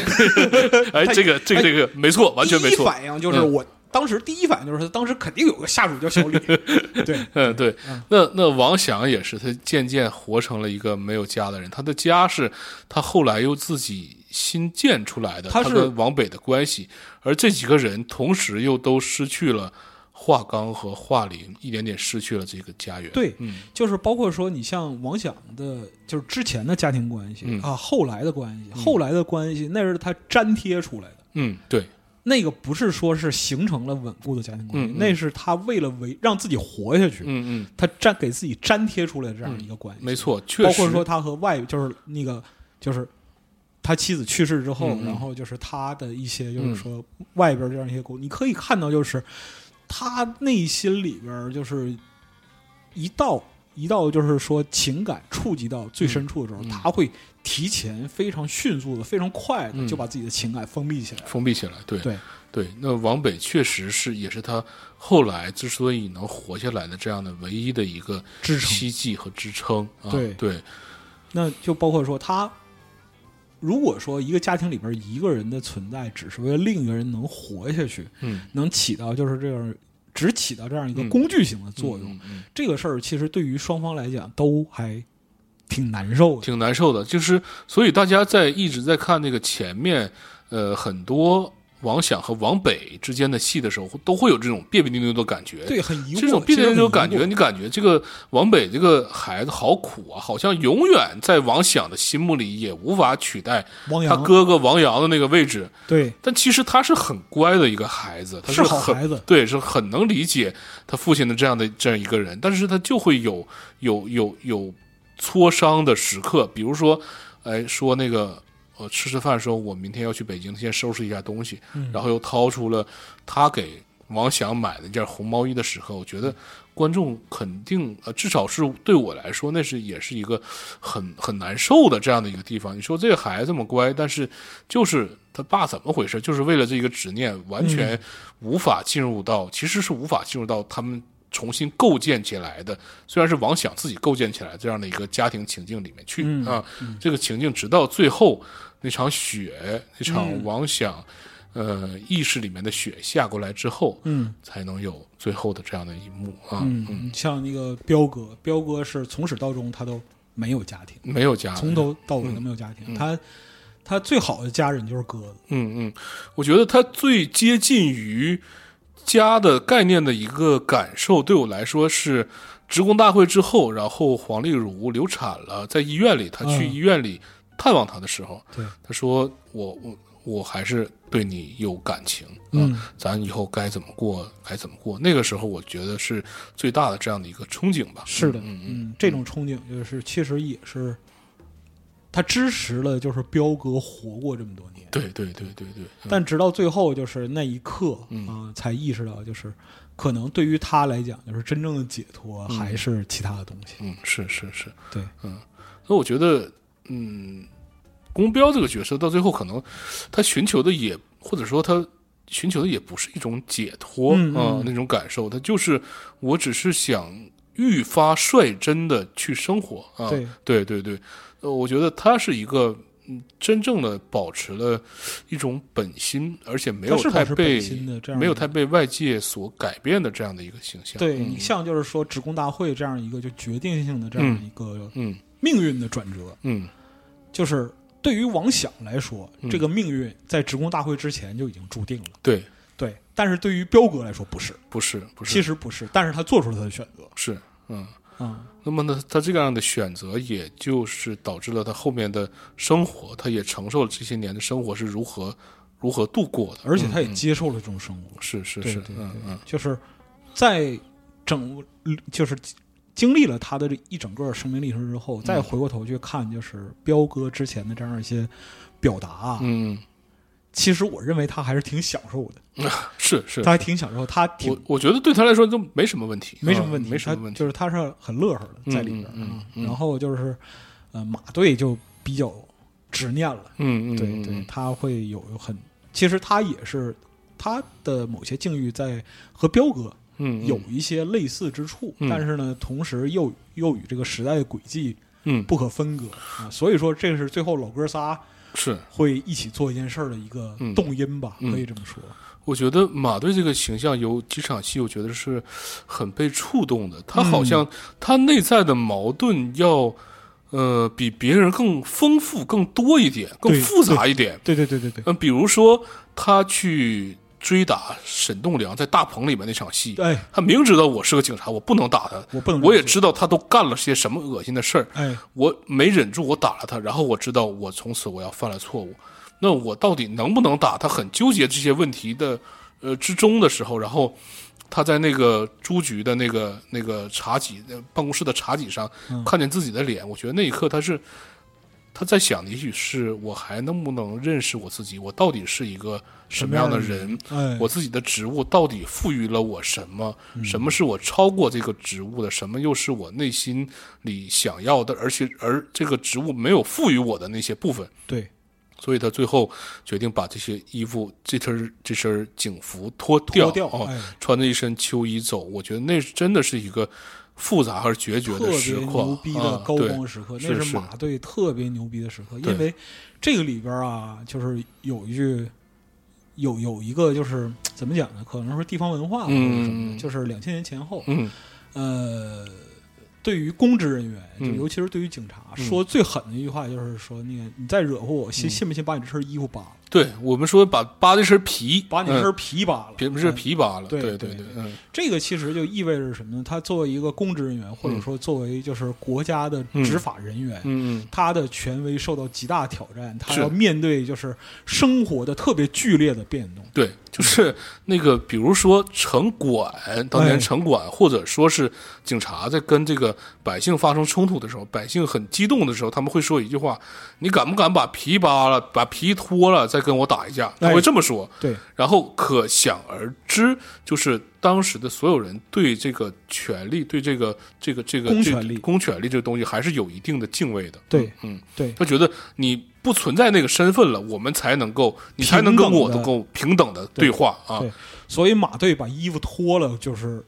[laughs] 哎，他这个这个这个没错，完全没错。第一反应就是嗯。我当时第一反应就是他当时肯定有个下属叫小李，[laughs] 对，嗯，对。嗯，那那王祥也是，他渐渐活成了一个没有家的人。他的家是他后来又自己新建出来的，他跟王北的关系，而这几个人同时又都失去了华刚和华玲，一点点失去了这个家园。，对，嗯。就是包括说你像王想的，就是之前的家庭关系、嗯。啊，后来的关系，后来的关系那是他粘贴出来的。嗯，对，那个不是说是形成了稳固的家庭关系，嗯嗯。那是他为了为让自己活下去，嗯嗯，他粘给自己粘贴出来的这样一个关系。没错，确实，包括说他和外就是那个就是他妻子去世之后，然后就是他的一些就是说外边这样一些沟，你可以看到就是他内心里边就是一到一到就是说情感触及到最深处的时候，他会提前非常迅速的、非常快的嗯。就把自己的情感封闭起来。封闭起来，对。对。对，那王北确实是也是他后来之所以能活下来的这样的唯一的一个支撑。希冀和支撑。啊、对。对，那就包括说他，如果说一个家庭里边一个人的存在只是为了另一个人能活下去，嗯，能起到就是这样，只起到这样一个嗯工具性的作用，这个事儿其实对于双方来讲都还挺难受的。挺难受的。就是所以大家在一直在看那个前面，呃，很多王想和王北之间的戏的时候，都会有这种别别扭扭的感觉。对，很疑惑，这种别别扭扭的感觉，你感觉这个王北这个孩子好苦啊，好像永远在王想的心目里也无法取代他哥哥王阳的那个位置。对。但其实他是很乖的一个孩子，他是很好孩子，对，是很能理解他父亲的这样的这样一个人，但是他就会有有有有挫伤的时刻，比如说，哎，说那个呃吃吃饭说，我明天要去北京，先收拾一下东西，嗯然后又掏出了他给王翔买的一件红毛衣的时候，我觉得观众肯定呃，至少是对我来说，那是也是一个很很难受的这样的一个地方。你说这个孩子这么乖，但是就是他爸怎么回事？就是为了这个执念，完全无法进入到，其实是无法进入到他们。重新构建起来的，虽然是王想自己构建起来这样的一个家庭情境里面去、嗯啊，这个情境直到最后那场雪，那场嗯王想、呃意识里面的雪下过来之后，嗯。才能有最后的这样的一幕啊。嗯，像那个彪哥，彪哥是从始到终他都没有家庭，没有家人，从头到尾都没有家庭，他他最好的家人就是鸽子，嗯嗯，我觉得他最接近于家的概念的一个感受，对我来说是职工大会之后，然后黄丽茹流产了，在医院里，她去嗯医院里探望她的时候，对，他说我我我还是对你有感情，啊嗯，咱以后该怎么过该怎么过。那个时候，我觉得是最大的这样的一个憧憬吧。是的，嗯嗯嗯，这种憧憬就是其实也是他支持了，就是彪哥活过这么多年，对对对对对，嗯。但直到最后，就是那一刻啊、嗯才意识到，就是可能对于他来讲，就是真正的解脱嗯。还是其他的东西。嗯是是是，对，嗯那我觉得，嗯，宫彪这个角色到最后可能他寻求的也，或者说他寻求的也不是一种解脱啊、嗯。嗯那种感受，他就是我只是想愈发率真的去生活啊，对。对对对，呃，我觉得他是一个。嗯，真正的保持了一种本心，而且没有太被没有太被外界所改变的这样的一个形象。嗯对你像就是说职工大会这样一个就决定性的这样一个嗯命运的转折，嗯就是对于王想来说，嗯这个命运在职工大会之前就已经注定了。对，对，但是对于彪哥来说不是，不是不是，其实不是，但是他做出了他的选择。是嗯。啊、那么呢，他这样的选择，也就是导致了他后面的生活，他也承受了这些年的生活是如何如何度过的，而且他也嗯嗯接受了这种生活。是是是，嗯嗯。就是在整就是经历了他的这一整个生命历程之后，再回过头去看，就是彪哥之前的这样一些表达啊，嗯，其实我认为他还是挺享受的，是是。他，还挺享受，他挺我我觉得对他来说都没什么问题，啊没什么问题，没什么问题，就是他是很乐呵的在里边，嗯嗯啊嗯。然后就是呃马队就比较执念了，嗯嗯，对嗯对，，他会有很，其实他也是他的某些境遇在和彪哥有一些类似之处，嗯。但是呢，同时又又与这个时代的轨迹嗯不可分割啊，所以说这是最后老哥仨是，会一起做一件事儿的一个嗯动因吧，嗯可以这么说。我觉得马队这个形象有几场戏，我觉得是很被触动的。他嗯好像他内在的矛盾要，呃，比别人更丰富、更多一点、更复杂一点。对对对对对，嗯、比如说他去追打沈栋梁在大棚里面那场戏，哎，他明知道我是个警察，我不能打他，我不能，我也，知道他都干了些什么恶心的事儿，哎，我没忍住，我打了他，然后我知道我从此我要犯了错误，那我到底能不能打？他很纠结这些问题的呃之中的时候，然后他在那个朱局的那个那个茶几呃办公室的茶几上、嗯。看见自己的脸，我觉得那一刻他是他在想的，也许是我还能不能认识我自己，我到底是一个什么样的人？哎，我自己的职务到底赋予了我什么？嗯什么是我超过这个职务的？什么又是我内心里想要的？而且而这个职务没有赋予我的那些部分，对，所以他最后决定把这些衣服、这身这身警服脱掉，脱掉，哦，哎，穿着一身秋衣走。我觉得那真的是一个复杂而决绝的时刻，别牛逼的高光时刻，是是那是马队特别牛逼的时刻，因为这个里边啊，就是有一句。有有一个就是怎么讲呢？可能是地方文化或者什么的，嗯就是两千年前后，嗯。呃，对于公职人员，就嗯。尤其是对于警察，嗯。说最狠的一句话就是说，那个你再惹祸我，信嗯。信不信把你这身衣服扒了，对我们说把扒这身皮，嗯把你这身皮扒了，别不是哎皮扒了，对对对对，嗯这个其实就意味着什么呢？他作为一个公职人员，或者说作为就是国家的执法人员，嗯嗯。他的权威受到极大挑战，他要面对就是生活的特别剧烈的变动。对，就是那个，比如说城管，当哎年城管，或者说是警察在跟这个百姓发生冲突的时候，百姓很激动的时候，他们会说一句话：“你敢不敢把皮扒了，把皮脱了，再跟我打一架？”他哎会这么说。对，然后可想而知，就是当时的所有人对这个权利，对这个这个这个这个公权力公权力这个东西，还是有一定的敬畏的。对嗯，对他觉得你不存在那个身份了，我们才能够，你才能跟我能够平等的对话啊。对所以马队把衣服脱了，就是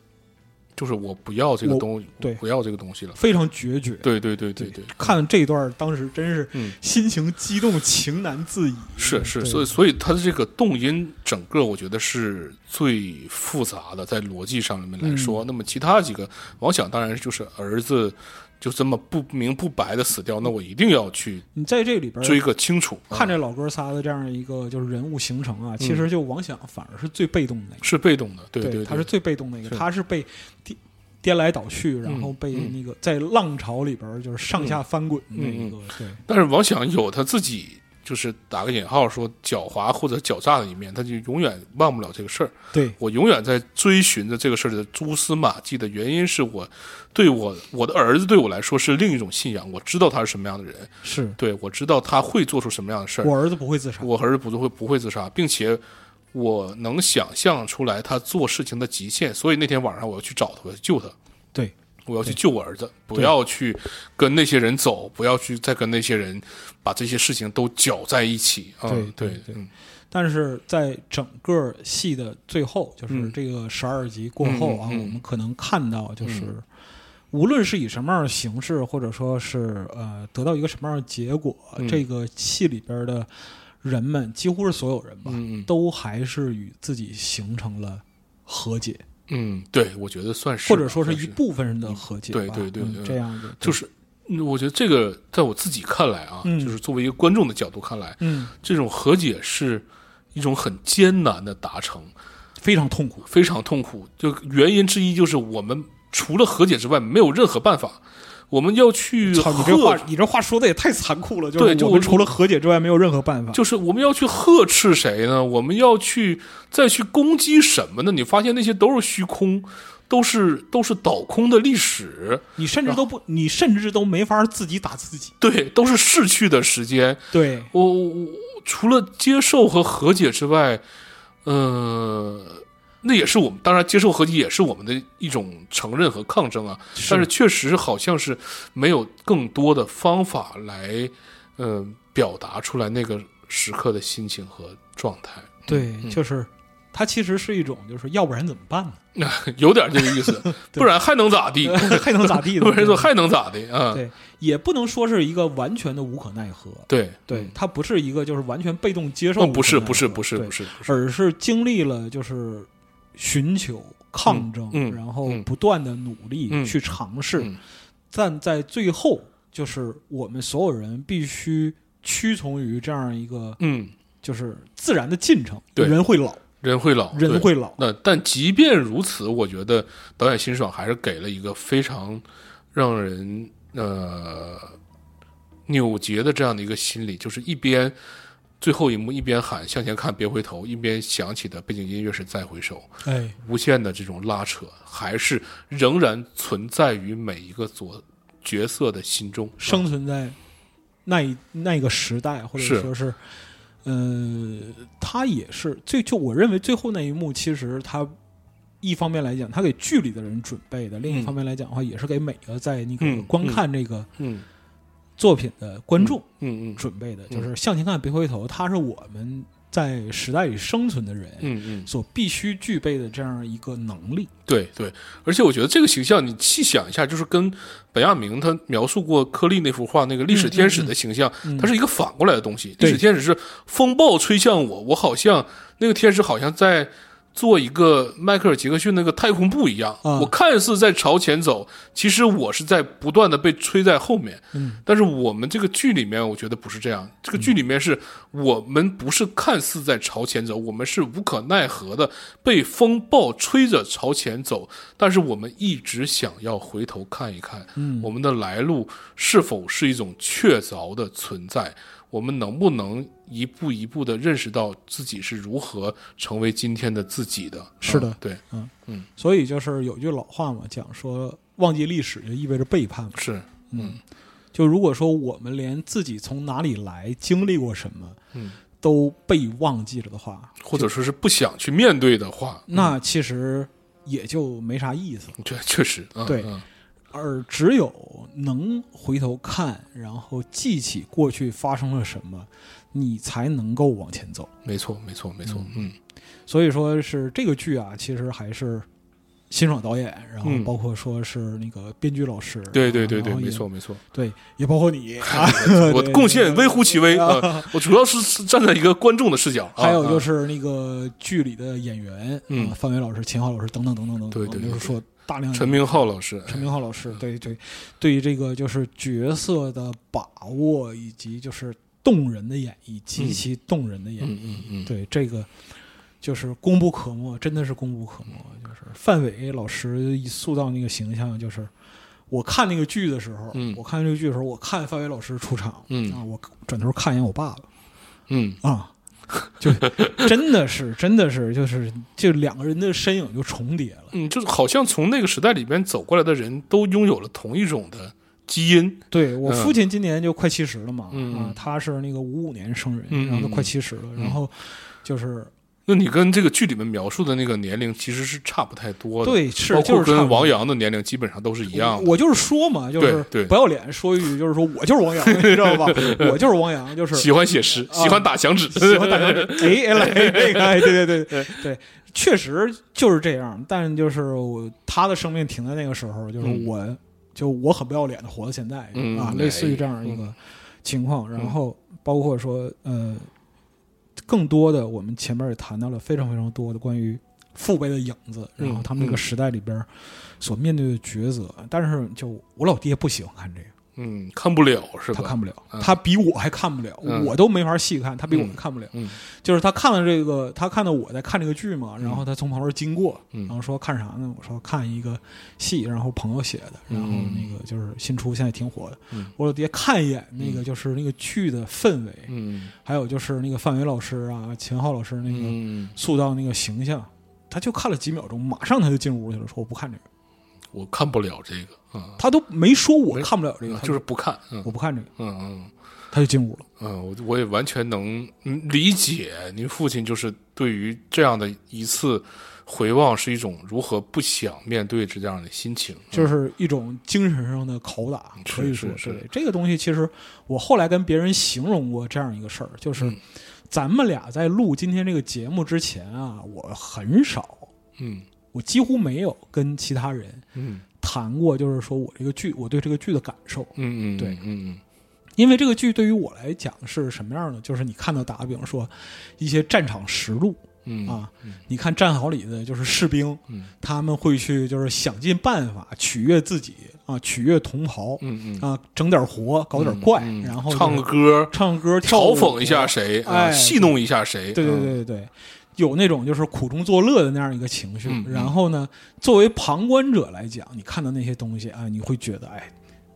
就是我不要这个东西，对不要这个东西了。非常决绝。对对对对对，看这段，当时真是嗯心情激动，情难自已。是是，所以所以他的这个动因，整个我觉得是最复杂的，在逻辑上面来说。嗯那么其他几个，王想当然就是儿子就这么不明不白的死掉，那我一定要去你在这里边追个清楚。啊看这老哥仨的这样一个就是人物形成啊，其实就王想反而是最被动的那个。是被动的，对对，他是最被动的一个，是他是被颠颠来倒去，然后被嗯那个在浪潮里边就是上下翻滚的那一个，对但是王想有他自己。就是打个引号说狡猾或者狡诈的一面，他就永远忘不了这个事儿。对我永远在追寻着这个事儿的蛛丝马迹的原因是我对我我的儿子对我来说是另一种信仰，我知道他是什么样的人，是对我知道他会做出什么样的事儿，我儿子不会自杀，我儿子不会不会自杀，并且我能想象出来他做事情的极限，所以那天晚上我要去找他，我要去救他。对，我要去救我儿子，不要去跟那些人走，不要去再跟那些人把这些事情都搅在一起啊！对对对但是在整个戏的最后，就是嗯这个十二集过后啊，嗯嗯嗯我们可能看到就是。无论是以什么样的形式，或者说是呃得到一个什么样的结果，嗯这个戏里边的人们几乎是所有人吧，都还是与自己形成了和解。嗯，对，我觉得算是，或者说是一部分人的和解吧，对对对嗯对这样子就是，嗯我觉得这个在我自己看来啊，嗯就是作为一个观众的角度看来，嗯，这种和解是一种很艰难的达成，非常痛苦。非常痛苦。就原因之一就是我们除了和解之外没有任何办法，我们要去操，你这话，你这话说的也太残酷了。就是对我我们除了和解之外没有任何办法。就是我们要去呵斥谁呢？我们要去再去攻击什么呢？你发现那些都是虚空，都是都是倒空的历史，你甚至都不，你甚至都没法自己打自己。对，都是逝去的时间。对，我我我除了接受和和解之外，呃，那也是我们当然接受和解也是我们的一种承认和抗争啊。但是确实好像是没有更多的方法来，呃，表达出来那个时刻的心情和状态。对，嗯就是它其实是一种，就是要不然怎么办呢？[laughs] 有点这个意思，[laughs] 不然还能咋地？还能咋地呢？不然说还能咋地啊？对，也不能说是一个完全的无可奈何。对对，它不是一个就是完全被动接受。不是不是不是不是，而是经历了就是寻求、抗争，嗯嗯然后嗯不断的努力、嗯去尝试，嗯但在最后就是我们所有人必须屈从于这样一个嗯，就是自然的进程。对人会老，人会老，人会老。那但即便如此，我觉得导演辛爽还是给了一个非常让人呃扭结的这样的一个心理，就是一边最后一幕一边喊向前看别回头，一边响起的背景音乐是再回首，哎，无限的这种拉扯，还是仍然存在于每一个左角色的心中。生存在那一那个时代，或者是。说是，呃，他也是最就我认为最后那一幕，其实他一方面来讲，他给剧里的人准备的；另一嗯。方面来讲的话，也是给每个在那个嗯观看这个嗯作品的观众嗯嗯准备的，嗯。就是向前看，别回头，他是我们在时代里生存的人嗯嗯，所必须具备的这样一个能力。对对，而且我觉得这个形象，你细想一下，就是跟本亚明他描述过柯利那幅画那个历史天使的形象，嗯它是一个反过来的东西。历史天使是风暴吹向我，我好像那个天使好像在做一个迈克尔·杰克逊那个太空步一样，啊我看似在朝前走，其实我是在不断的被吹在后面。嗯，但是我们这个剧里面，我觉得不是这样。这个剧里面是我们不是看似在朝前走，我们是无可奈何的被风暴吹着朝前走，但是我们一直想要回头看一看，嗯我们的来路是否是一种确凿的存在？我们能不能一步一步的认识到自己是如何成为今天的自己的？是的。嗯。对，所以就是有句老话嘛，讲说忘记历史就意味着背叛嘛。是，嗯，就如果说我们连自己从哪里来、经历过什么嗯，都被忘记了的话，或者说是不想去面对的话，那其实也就没啥意思。这确实，嗯对。嗯。而只有能回头看，然后记起过去发生了什么，你才能够往前走。没错，没错，没错，嗯。所以说是这个剧啊，其实还是辛爽导演，然后嗯。包括说是那个编剧老师，对对对对，没错没错。对，也包括你，[laughs] 啊我 [laughs] 对贡献微乎其微啊啊！[laughs] 我主要是是站在一个观众的视角，啊还有就是是那个剧里的演员，嗯。啊范伟老师、秦昊老师等等等等等等，对对对就是说大量陈明昊老师，陈明昊老师，对对，对于这个就是角色的把握以及就是动人的演绎，极其动人的演绎，嗯嗯嗯，对这个就是功不可没，真的是功不可没。就是范伟老师一塑造那个形象，就是我看那个剧的时候，嗯。我看这个剧的时候，我看范伟老师出场，嗯。啊，我转头看一眼我爸爸，嗯。啊，就 [laughs] 真的是，真的是，就是就两个人的身影就重叠了。嗯，就是好像从那个时代里边走过来的人都拥有了同一种的基因，对我嗯。父亲今年就快七十了嘛，嗯。啊，他是那个五五年生人，嗯。然后都嗯快七十了，然后就是那你跟这个剧里面描述的那个年龄其实是差不太多的，对，是包括跟王阳的年龄基本上都是一样。的。我就是说嘛，就是不要脸说一句，就是说我就是王阳，[laughs] 你知道吧？[laughs] 我就是王阳，就是喜欢写诗，啊喜欢打响指，喜欢打响指，[laughs] 哎，来那个，哎，对对对对，确实就是这样。但就是我他的生命停在那个时候，就是嗯。我、就我很不要脸的活到现在、嗯啊，类似于这样一个情况。然后包括说呃，更多的我们前面也谈到了非常非常多的关于父辈的影子，然后他们这个嗯时代里边所面对的抉择。但是就我老爹不喜欢看这个。嗯，看不了是吧？他看不了，嗯。他比我还看不了，嗯。我都没法细看，他比我嗯看不了。嗯。就是他看了这个，他看到我在看这个剧嘛，然后他从旁边经过，嗯。然后说看啥呢？我说看一个戏，然后朋友写的，然后嗯。那个就是新出，现在挺火的。嗯。我说爹看一眼那个就是那个剧的氛围，嗯。还有就是那个范伟老师啊、秦昊老师那个嗯，塑造那个形象，他就看了几秒钟，马上他就进屋去了，说我不看这个，我看不了这个。啊，他都没说我没看不了这个，就是不看，嗯。我不看这个，嗯嗯。他就进屋了。嗯，我我也完全能嗯理解您父亲就是对于这样的一次回望是一种如何不想面对这样的心情，就是一种精神上的拷打，可以说是。这个东西。其实我后来跟别人形容过这样一个事儿，就是嗯。咱们俩在录今天这个节目之前啊，我很少，嗯。我几乎没有跟其他人嗯谈过，就是说我这个剧，我对这个剧的感受。嗯嗯，对嗯嗯因为这个剧对于我来讲是什么样的？就是你看到打个比方说一些战场实录，嗯啊。你看战壕里的就是士兵，嗯他们会去就是想尽办法取悦自己啊，取悦同袍嗯嗯，啊，整点活，搞点怪，嗯嗯然后唱个就是歌，唱歌嘲讽一下谁，啊哎戏弄一下谁，对对嗯，对对对，有那种就是苦中作乐的那样一个情绪。然后呢，作为旁观者来讲，你看到那些东西啊，你会觉得哎，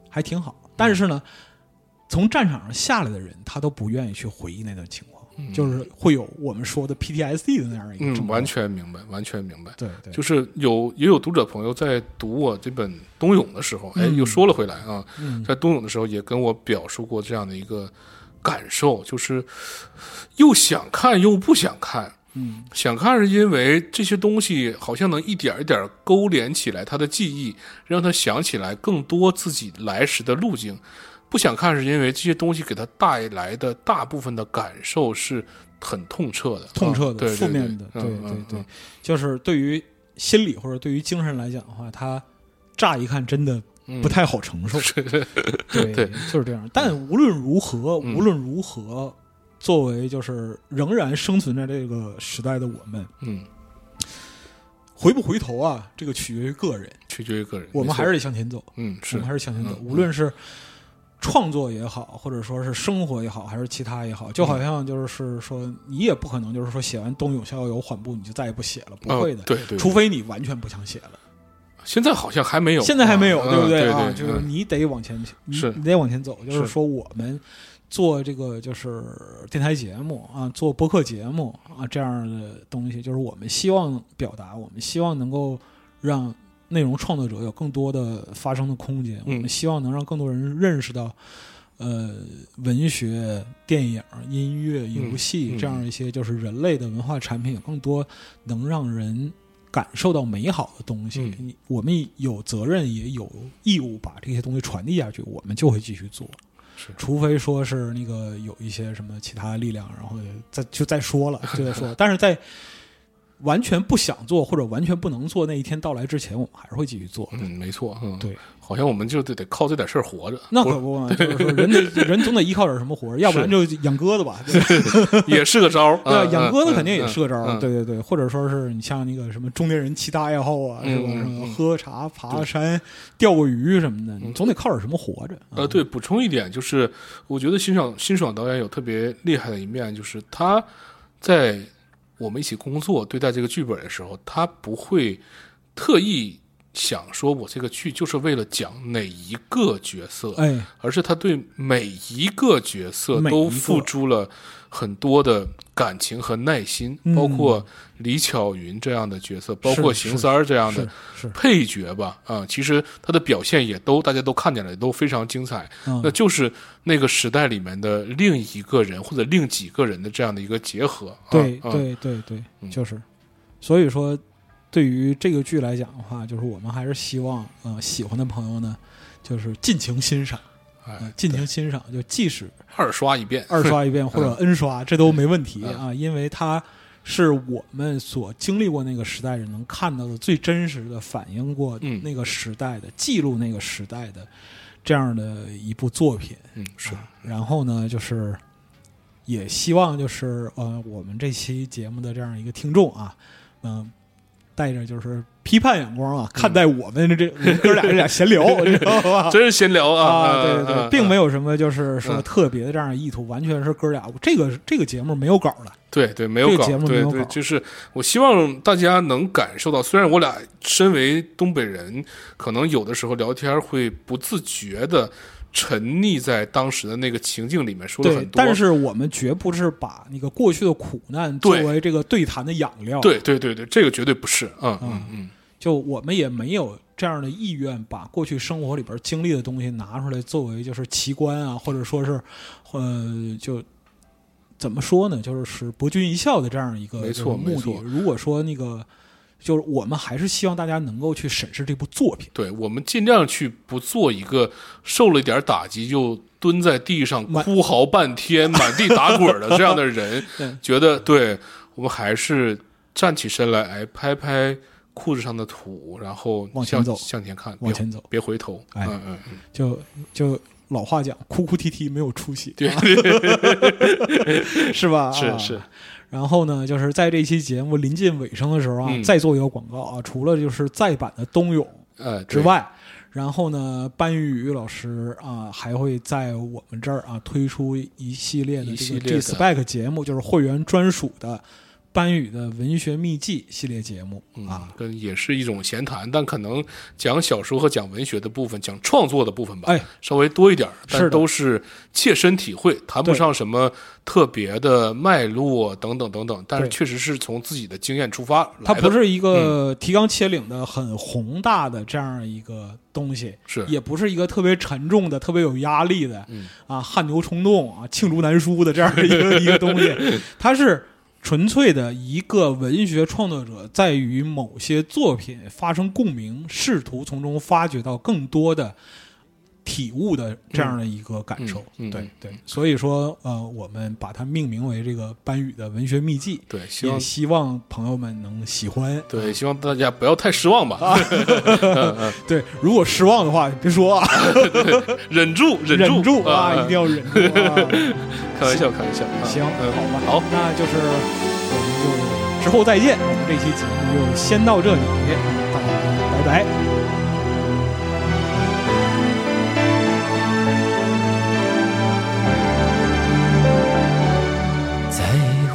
还挺好。但是呢，从战场上下来的人，他都不愿意去回忆那段情况，就是会有我们说的 PTSD 的那样一个嗯，状。完全明白，完全明白。对对，就是有也有读者朋友在读我这本《冬泳》的时候，哎，嗯又说了回来啊，嗯在《冬泳》的时候也跟我表述过这样的一个感受，就是又想看又不想看。嗯想看是因为这些东西好像能一点一点勾连起来他的记忆，让他想起来更多自己来时的路径。不想看是因为这些东西给他带来的大部分的感受是很痛彻的、痛彻的、啊对对负面的，对对对嗯嗯对，就是对于心理或者对于精神来讲的话，他乍一看真的嗯不太好承受。对，对 [laughs] 就是这样。但无论如何，嗯无论如何，作为就是仍然生存在这个时代的我们，嗯，回不回头啊，这个取决于个人。取决于个人。我们还是得向前走，嗯是我们还是向前走。嗯无论是创作也好，或者说是生活也好，还是其他也好，就好像就是说，你也不可能就是说写完《冬泳逍遥游》缓步，你就再也不写了，不会的。哦对对，除非你完全不想写了，现在好像还没有，现在还没有，啊对不啊？对对嗯就是你得往前，你是你得往前走。就是是说，我们做这个就是电台节目啊，做播客节目啊这样的东西，就是我们希望表达，我们希望能够让内容创作者有更多的发声的空间。嗯我们希望能让更多人认识到。呃，文学、电影、音乐、游戏、嗯这样一些就是人类的文化产品，有更多能让人感受到美好的东西。嗯我们有责任也有义务把这些东西传递下去，我们就会继续做。除非说是那个有一些什么其他力量，然后再就再说了，就再说。但是在完全不想做或者完全不能做那一天到来之前，我们还是会继续做。嗯，没错，嗯，对，好像我们就得得靠这点事儿活着，那可不嘛，就是说人得人总得依靠点什么活着，[laughs] 要不然就养鸽子吧。[laughs] 对也是个招儿，[laughs] 对啊，嗯养鸽子嗯肯定也是个招儿，嗯。对对对，或者说是你像那个什么中年人七大爱好啊，是吧？什么嗯喝茶、爬山、钓个鱼什么的，你总得靠点什么活着。啊呃，对，补充一点，就是我觉得辛爽辛爽导演有特别厉害的一面，就是他在我们一起工作对待这个剧本的时候，他不会特意想说我这个剧就是为了讲哪一个角色，哎，而是他对每一个角色都付出了很多的感情和耐心，嗯。包括李巧云这样的角色，包括邢三儿这样的配角吧，啊、其实他的表现也都大家都看见了，也都非常精彩。嗯。那就是那个时代里面的另一个人或者另几个人的这样的一个结合。啊对啊。对对对，嗯。就是，所以说，对于这个剧来讲的话，就是我们还是希望，呃，喜欢的朋友呢，就是尽情欣赏，呃哎，尽情欣赏，就即使二刷一遍，二刷一遍或者 N 刷，这都没问题嗯。啊，因为它是我们所经历过那个时代人能看到的最真实的反映过嗯。那个时代的、记录那个时代的这样的一部作品。嗯，是啊。然后呢，就是也希望就是呃，我们这期节目的这样一个听众啊，嗯、带着就是批判眼光啊，看待我们这 [laughs] 哥俩这俩闲聊，[laughs] 你知道吧？真是闲聊啊！啊，对对对，并没有有什么就是说嗯特别的这样的意图，完全是哥俩这个这个节目没有稿的，对对没有这个，对对，就是我希望大家能感受到，虽然我俩身为东北人，可能有的时候聊天会不自觉的沉溺在当时的那个情境里面，说了很，多，但是我们绝不是把那个过去的苦难作为这个对谈的养料，对对对对，这个绝对不是，嗯嗯嗯嗯，就我们也没有这样的意愿，把过去生活里边经历的东西拿出来作为就是奇观啊，或者说是，呃，就怎么说呢，就是是博君一笑的这样一个没错就是目的没错。如果说那个，就是我们还是希望大家能够去审视这部作品。对我们尽量去不做一个受了一点打击就蹲在地上哭嚎半天、满地打滚的这样的人 [laughs] 对，[laughs] 觉得对我们还是站起身来，哎，拍拍裤子上的土，然后向往前走向前看，别往前走，别回头。哎嗯嗯嗯，就就老话讲，哭哭啼啼没有出息，对 [laughs] 啊是吧？啊是是，然后呢，就是在这期节目临近尾声的时候啊，嗯。再做一个广告啊，除了就是再版的冬泳呃，之外，然后呢，班宇老师啊还会在我们这儿啊推出一系列的这个系列 G 的 Spec 节目，就是会员专属的班宇的文学秘籍系列节目嗯啊。跟也是一种闲谈，但可能讲小说和讲文学的部分，讲创作的部分吧，哎，稍微多一点儿，但是都是切身体会，谈不上什么特别的脉络等等等等，但是确实是从自己的经验出发它，不是一个提纲挈领的很宏大的这样一个东西，是。也不是一个特别沉重的、特别有压力的，嗯。啊，汗牛充栋啊，罄竹难书的这样的一个 [laughs] 一个东西，它是纯粹的一个文学创作者在与某些作品发生共鸣，试图从中发掘到更多的体悟的这样的一个感受。对嗯对，所以说呃，我们把它命名为这个班宇的文学秘籍，对，希望也希望朋友们能喜欢。对，希望大家不要太失望吧，啊 [laughs] 对，如果失望的话，别说啊，忍住，忍忍住啊，一定要忍住啊。[laughs] 开玩笑，开玩笑，啊行，嗯好吧，好，那就是我们就之后再见。我们这期节目就先到这里，大家拜拜。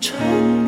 长